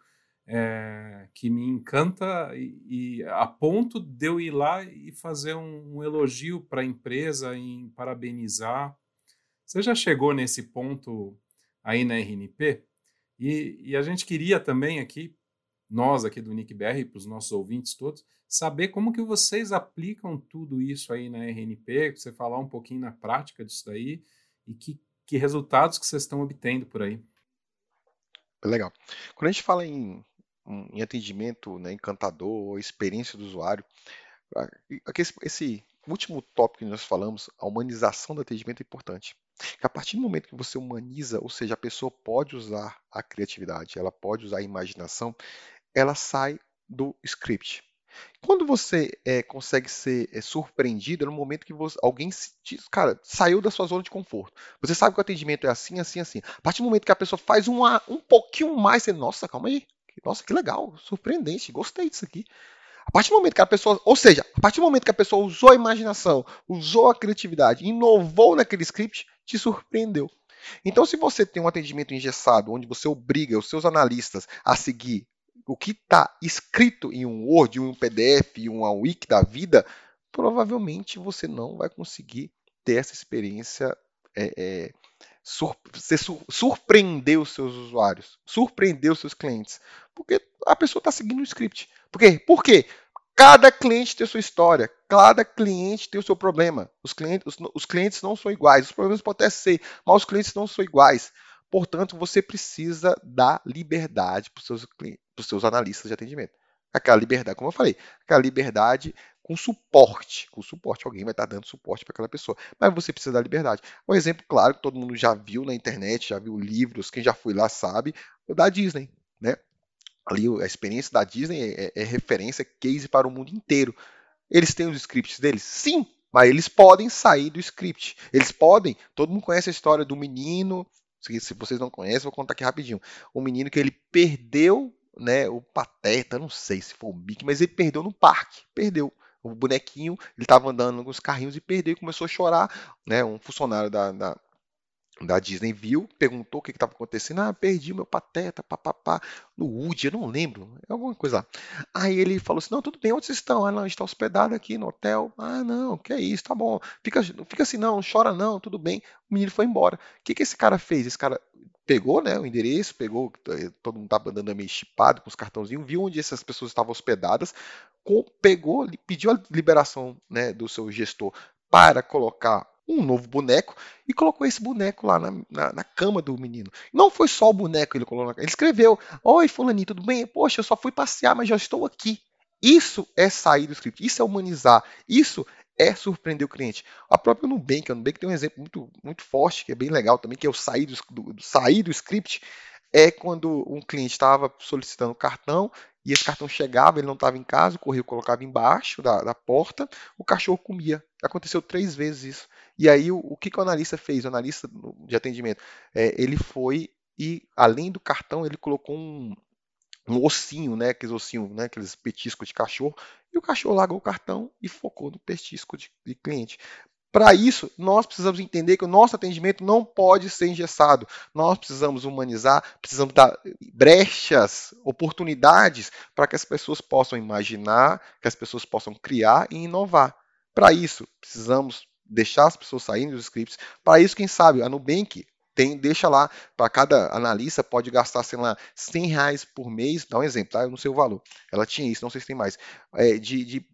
é, que me encanta e, e, a ponto de eu ir lá e fazer um, um elogio para a empresa, em parabenizar. Você já chegou nesse ponto aí na RNP? E, e a gente queria também aqui, nós aqui do NICBR, para os nossos ouvintes todos, saber como que vocês aplicam tudo isso aí na RNP, você falar um pouquinho na prática disso daí e que, que resultados que vocês estão obtendo por aí. Legal. Quando a gente fala em, em atendimento né, encantador, experiência do usuário, esse, esse último tópico que nós falamos, a humanização do atendimento é importante. A partir do momento que você humaniza, ou seja, a pessoa pode usar a criatividade, ela pode usar a imaginação, ela sai do script. Quando você é, consegue ser é, surpreendido, é no momento que você, alguém diz, cara, saiu da sua zona de conforto. Você sabe que o atendimento é assim, assim, assim. A partir do momento que a pessoa faz uma, um pouquinho mais, você, nossa, calma aí. Nossa, que legal, surpreendente, gostei disso aqui. A partir do momento que a pessoa, ou seja, a partir do momento que a pessoa usou a imaginação, usou a criatividade, inovou naquele script, te surpreendeu. Então, se você tem um atendimento engessado, onde você obriga os seus analistas a seguir o que está escrito em um Word, em um PDF, em uma wiki da vida, provavelmente você não vai conseguir ter essa experiência, é, é, sur sur surpreender os seus usuários, surpreender os seus clientes, porque a pessoa está seguindo o script. Por quê? Por quê? Cada cliente tem sua história, cada cliente tem o seu problema. Os clientes, os, os clientes não são iguais. Os problemas podem até ser, mas os clientes não são iguais. Portanto, você precisa dar liberdade para os seus, seus analistas de atendimento. Aquela liberdade, como eu falei, aquela liberdade com suporte. Com suporte, alguém vai estar dando suporte para aquela pessoa. Mas você precisa dar liberdade. Um exemplo claro que todo mundo já viu na internet, já viu livros, quem já foi lá sabe, o da Disney. Ali a experiência da Disney é, é, é referência, case para o mundo inteiro. Eles têm os scripts deles? Sim, mas eles podem sair do script. Eles podem. Todo mundo conhece a história do menino se vocês não conhecem, vou contar aqui rapidinho. Um menino que ele perdeu, né, o Pateta, não sei se foi o Mickey, mas ele perdeu no parque, perdeu. O bonequinho, ele estava andando com os carrinhos e perdeu e começou a chorar, né, um funcionário da, da da Disney viu, perguntou o que estava acontecendo. Ah, perdi meu pateta, papapá. No Woody, eu não lembro. É alguma coisa lá. Aí ele falou assim: Não, tudo bem, onde vocês estão? Ah, não, a gente está hospedado aqui no hotel. Ah, não, que é isso, tá bom. Fica, fica assim, não, chora não, tudo bem. O menino foi embora. O que, que esse cara fez? Esse cara pegou né, o endereço, pegou, eh, todo mundo estava andando meio chipado com os cartãozinhos, viu onde essas pessoas estavam hospedadas, pegou, pediu a liberação né, do seu gestor para colocar um novo boneco e colocou esse boneco lá na, na, na, cama do menino. Não foi só o boneco que ele colocou, ele escreveu: Oi, Fulaninho, tudo bem? Poxa, eu só fui passear, mas já estou aqui. Isso é sair do script, isso é humanizar, isso é surpreender o cliente. A própria Nubank, a Nubank tem um exemplo muito, muito forte, que é bem legal também, que é o sair do, do, sair do script, é quando um cliente estava solicitando cartão e esse cartão chegava, ele não estava em casa, o correio colocava embaixo da, da, porta, o cachorro comia. Aconteceu três vezes isso. E aí, o, o que, que o analista fez? O analista de atendimento, é, ele foi e, além do cartão, ele colocou um, um ossinho, né? Aqueles ossinhos, né? Aqueles petiscos de cachorro. E o cachorro largou o cartão e focou no petisco de, de cliente. Para isso, nós precisamos entender que o nosso atendimento não pode ser engessado. Nós precisamos humanizar, precisamos dar brechas, oportunidades para que as pessoas possam imaginar, que as pessoas possam criar e inovar. Para isso, precisamos deixar as pessoas saindo dos scripts. Para isso, quem sabe, a Nubank tem, deixa lá, para cada analista pode gastar, sei lá, 100 reais por mês, dá um exemplo, tá? Eu não sei o valor. Ela tinha isso, não sei se tem mais, é, de, de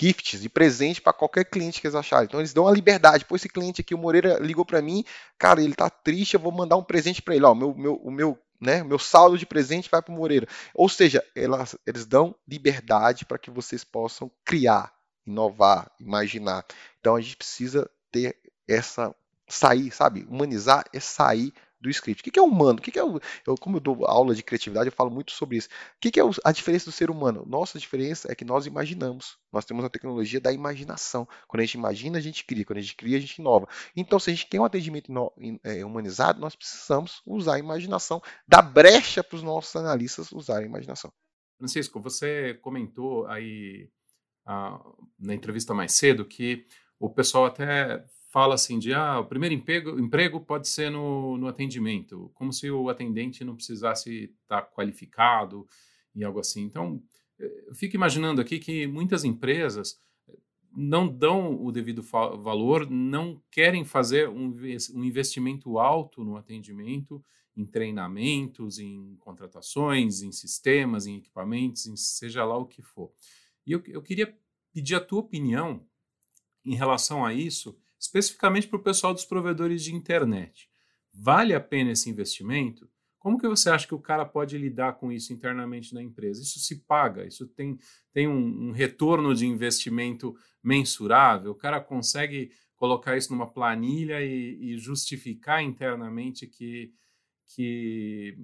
gifts, de presente para qualquer cliente que eles acharem. Então eles dão a liberdade. Pô, esse cliente aqui, o Moreira ligou para mim, cara, ele tá triste, eu vou mandar um presente para ele. Ó, meu, meu, o meu, né, meu saldo de presente vai para o Moreira. Ou seja, elas, eles dão liberdade para que vocês possam criar, inovar, imaginar. Então a gente precisa ter essa sair, sabe? Humanizar é sair do script. O que é humano? O que é eu, como eu dou aula de criatividade, eu falo muito sobre isso. O que é a diferença do ser humano? Nossa diferença é que nós imaginamos. Nós temos a tecnologia da imaginação. Quando a gente imagina, a gente cria. Quando a gente cria, a gente inova. Então, se a gente quer um atendimento é, humanizado, nós precisamos usar a imaginação, dar brecha para os nossos analistas usarem a imaginação. Francisco, você comentou aí ah, na entrevista mais cedo que o pessoal até fala assim de ah, o primeiro emprego, emprego pode ser no, no atendimento, como se o atendente não precisasse estar qualificado e algo assim. Então, eh, eu fico imaginando aqui que muitas empresas eh, não dão o devido valor, não querem fazer um, um investimento alto no atendimento, em treinamentos, em contratações, em sistemas, em equipamentos, em seja lá o que for. E eu, eu queria pedir a tua opinião em relação a isso, especificamente para o pessoal dos provedores de internet. Vale a pena esse investimento? Como que você acha que o cara pode lidar com isso internamente na empresa? Isso se paga? Isso tem, tem um, um retorno de investimento mensurável? O cara consegue colocar isso numa planilha e, e justificar internamente que, que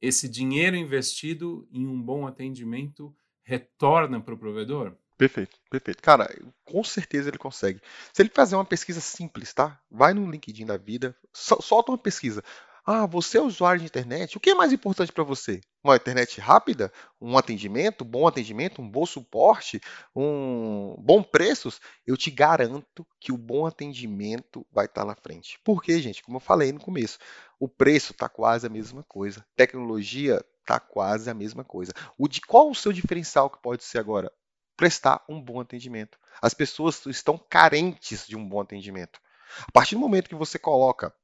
esse dinheiro investido em um bom atendimento retorna para o provedor? Perfeito, perfeito. Cara, com certeza ele consegue. Se ele fazer uma pesquisa simples, tá? Vai no LinkedIn da vida, solta uma pesquisa. Ah, você é usuário de internet? O que é mais importante para você? Uma internet rápida? Um atendimento? Bom atendimento? Um bom suporte? Um bom preços? Eu te garanto que o bom atendimento vai estar tá na frente. Por quê, gente? Como eu falei no começo, o preço está quase a mesma coisa. Tecnologia está quase a mesma coisa. O de qual o seu diferencial que pode ser agora? Prestar um bom atendimento. As pessoas estão carentes de um bom atendimento. A partir do momento que você coloca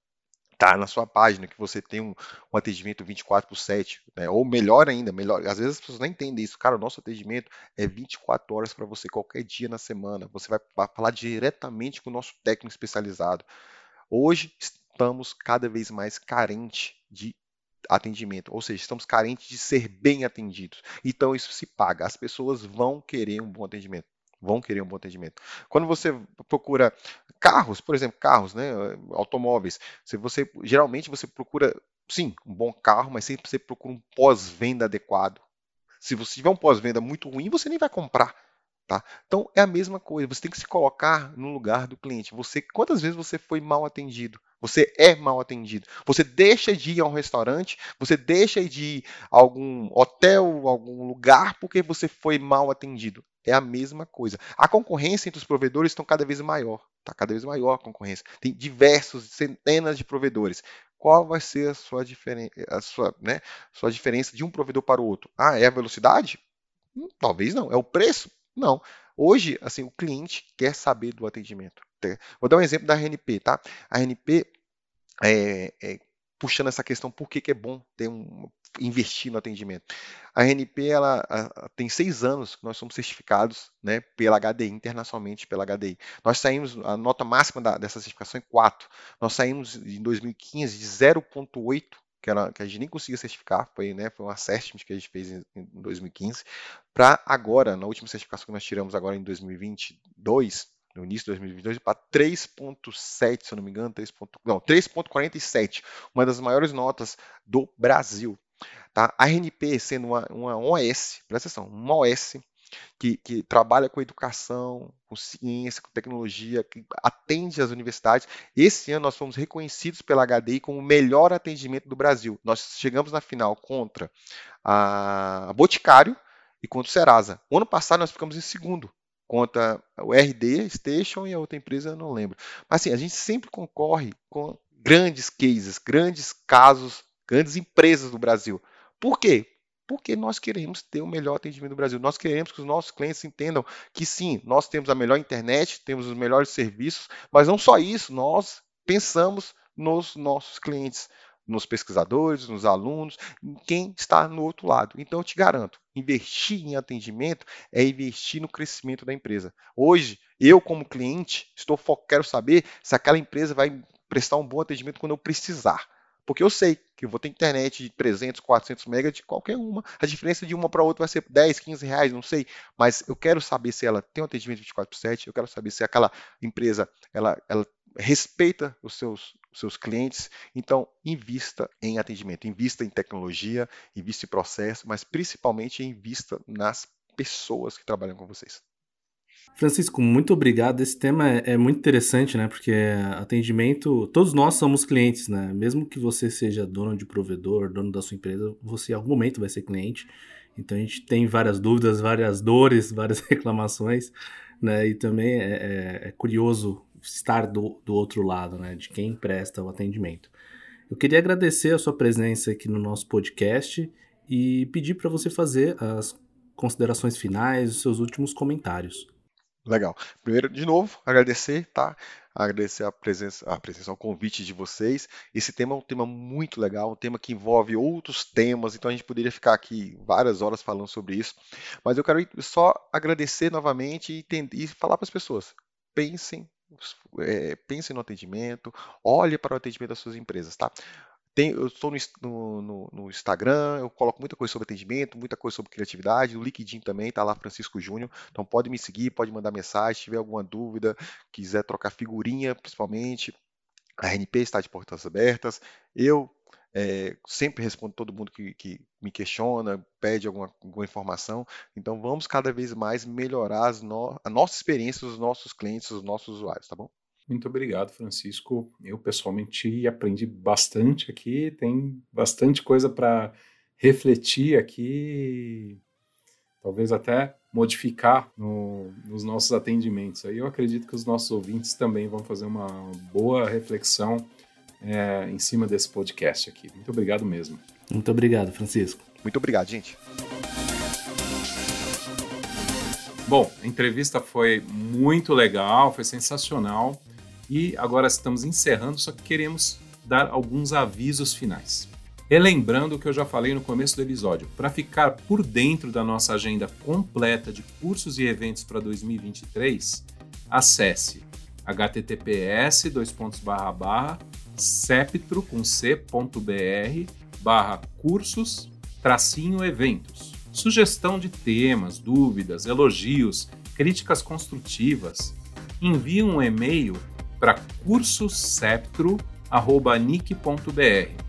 tá na sua página, que você tem um, um atendimento 24 por 7, né? ou melhor ainda, melhor, às vezes as pessoas não entendem isso. Cara, o nosso atendimento é 24 horas para você, qualquer dia na semana. Você vai, falar diretamente com o nosso técnico especializado. Hoje estamos cada vez mais carentes de atendimento, ou seja, estamos carentes de ser bem atendidos. Então isso se paga. As pessoas vão querer um bom atendimento vão querer um bom atendimento. Quando você procura carros, por exemplo, carros, né, automóveis, se você geralmente você procura sim, um bom carro, mas sempre você procura um pós-venda adequado. Se você tiver um pós-venda muito ruim, você nem vai comprar. Tá? Então é a mesma coisa, você tem que se colocar no lugar do cliente. Você, quantas vezes você foi mal atendido? Você é mal atendido. Você deixa de ir a um restaurante, você deixa de ir a algum hotel, algum lugar porque você foi mal atendido. É a mesma coisa. A concorrência entre os provedores estão cada vez maior. Está cada vez maior a concorrência. Tem diversos, centenas de provedores. Qual vai ser a sua, diferen a sua, né, sua diferença de um provedor para o outro? Ah, é a velocidade? Hum, talvez não. É o preço? Não. Hoje, assim, o cliente quer saber do atendimento. Vou dar um exemplo da RNP, tá? A RNP é, é, puxando essa questão por que, que é bom ter um, investir no atendimento. A RNP ela, a, tem seis anos que nós somos certificados né, pela HDI, internacionalmente pela HDI. Nós saímos, a nota máxima da, dessa certificação é 4. Nós saímos em 2015 de 0,8 que, era, que a gente nem conseguia certificar, foi, né, foi um assessment que a gente fez em, em 2015, para agora, na última certificação que nós tiramos agora em 2022, no início de 2022, para 3.7, se eu não me engano, 3. não, 3.47, uma das maiores notas do Brasil. Tá? A RNP sendo uma, uma OS, presta atenção, uma OS que, que, trabalha com educação, com ciência, com tecnologia, que atende as universidades. Esse ano nós fomos reconhecidos pela HDI como o melhor atendimento do Brasil. Nós chegamos na final contra a Boticário e contra o Serasa. O ano passado nós ficamos em segundo contra o RD Station e a outra empresa, não lembro. Mas assim, a gente sempre concorre com grandes cases, grandes casos, grandes empresas do Brasil. Por quê? Porque nós queremos ter o melhor atendimento do Brasil. Nós queremos que os nossos clientes entendam que sim, nós temos a melhor internet, temos os melhores serviços, mas não só isso, nós pensamos nos nossos clientes, nos pesquisadores, nos alunos, em quem está no outro lado. Então eu te garanto, investir em atendimento é investir no crescimento da empresa. Hoje, eu como cliente, estou quero saber se aquela empresa vai prestar um bom atendimento quando eu precisar. Porque eu sei que eu vou ter internet de 300, 400 megas de qualquer uma. A diferença de uma para outra vai ser 10, 15 reais, não sei. Mas eu quero saber se ela tem um atendimento 24 por 7, eu quero saber se aquela empresa ela, ela respeita os seus, os seus clientes. Então, invista em atendimento, invista em tecnologia, invista em processo, mas principalmente invista nas pessoas que trabalham com vocês. Francisco, muito obrigado. Esse tema é, é, muito interessante, né? Porque atendimento, todos nós somos clientes, né? Mesmo que você seja dono de provedor, dono da sua empresa, você em algum momento vai ser cliente. Então a gente tem várias dúvidas, várias dores, várias reclamações, né? E também é, é, é curioso estar do, do outro lado, né? De quem presta o atendimento. Eu queria agradecer a sua presença aqui no nosso podcast e pedir para você fazer as considerações finais, os seus últimos comentários. Legal. Primeiro, de novo, agradecer, tá? Agradecer a presença, a presença, o convite de vocês. Esse tema é um tema muito legal, um tema que envolve outros temas, então a gente poderia ficar aqui várias horas falando sobre isso. Mas eu quero só agradecer novamente e, e falar para as pessoas: pensem, é, no atendimento, olhe para o atendimento das suas empresas, tá? Tem, eu estou no, no, no, Instagram, eu coloco muita coisa sobre atendimento, muita coisa sobre criatividade. No LinkedIn também, tá lá Francisco Júnior. Então pode me seguir, pode mandar mensagem, se tiver alguma dúvida, quiser trocar figurinha, principalmente. A RNP está de portas abertas. Eu é, sempre respondo todo mundo que, que, me questiona, pede alguma, alguma, informação. Então vamos cada vez mais melhorar no, a nossa experiência dos nossos clientes, dos nossos usuários, tá bom? Muito obrigado, Francisco. Eu pessoalmente aprendi bastante aqui, tem bastante coisa para refletir aqui, talvez até modificar no, nos nossos atendimentos. Aí eu acredito que os nossos ouvintes também vão fazer uma boa reflexão é, em cima desse podcast aqui. Muito obrigado mesmo. Muito obrigado, Francisco. Muito obrigado, gente. Bom, a entrevista foi muito legal, foi sensacional. E agora estamos encerrando, só que queremos dar alguns avisos finais. Relembrando o que eu já falei no começo do episódio, para ficar por dentro da nossa agenda completa de cursos e eventos para 2023, acesse https septro com c.br barra cursos tracinho eventos. Sugestão de temas, dúvidas, elogios, críticas construtivas. Envie um e-mail para cursosceptro.nic.br.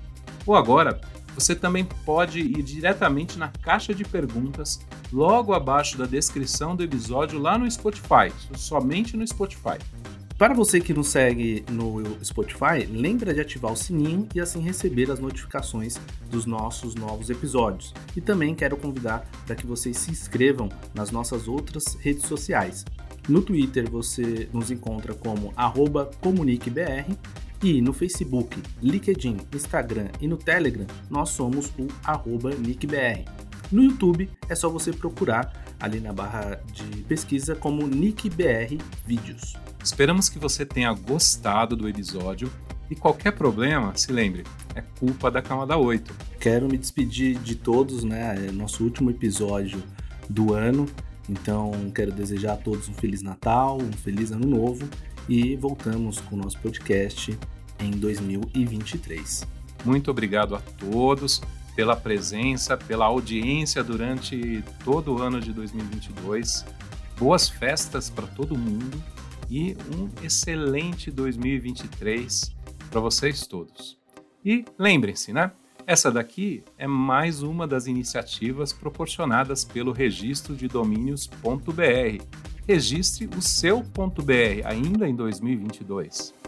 Ou agora, você também pode ir diretamente na caixa de perguntas logo abaixo da descrição do episódio lá no Spotify, somente no Spotify. Para você que nos segue no Spotify, lembra de ativar o sininho e assim receber as notificações dos nossos novos episódios. E também quero convidar para que vocês se inscrevam nas nossas outras redes sociais. No Twitter você nos encontra como comuniquebr e no Facebook, LinkedIn, Instagram e no Telegram nós somos o nickbr. No YouTube é só você procurar ali na barra de pesquisa como NickBR Vídeos. Esperamos que você tenha gostado do episódio e qualquer problema, se lembre, é culpa da camada 8. Quero me despedir de todos, né? É nosso último episódio do ano. Então, quero desejar a todos um Feliz Natal, um Feliz Ano Novo e voltamos com o nosso podcast em 2023. Muito obrigado a todos pela presença, pela audiência durante todo o ano de 2022. Boas festas para todo mundo e um excelente 2023 para vocês todos. E lembrem-se, né? Essa daqui é mais uma das iniciativas proporcionadas pelo registro de domínios.br. Registre o seu .br ainda em 2022.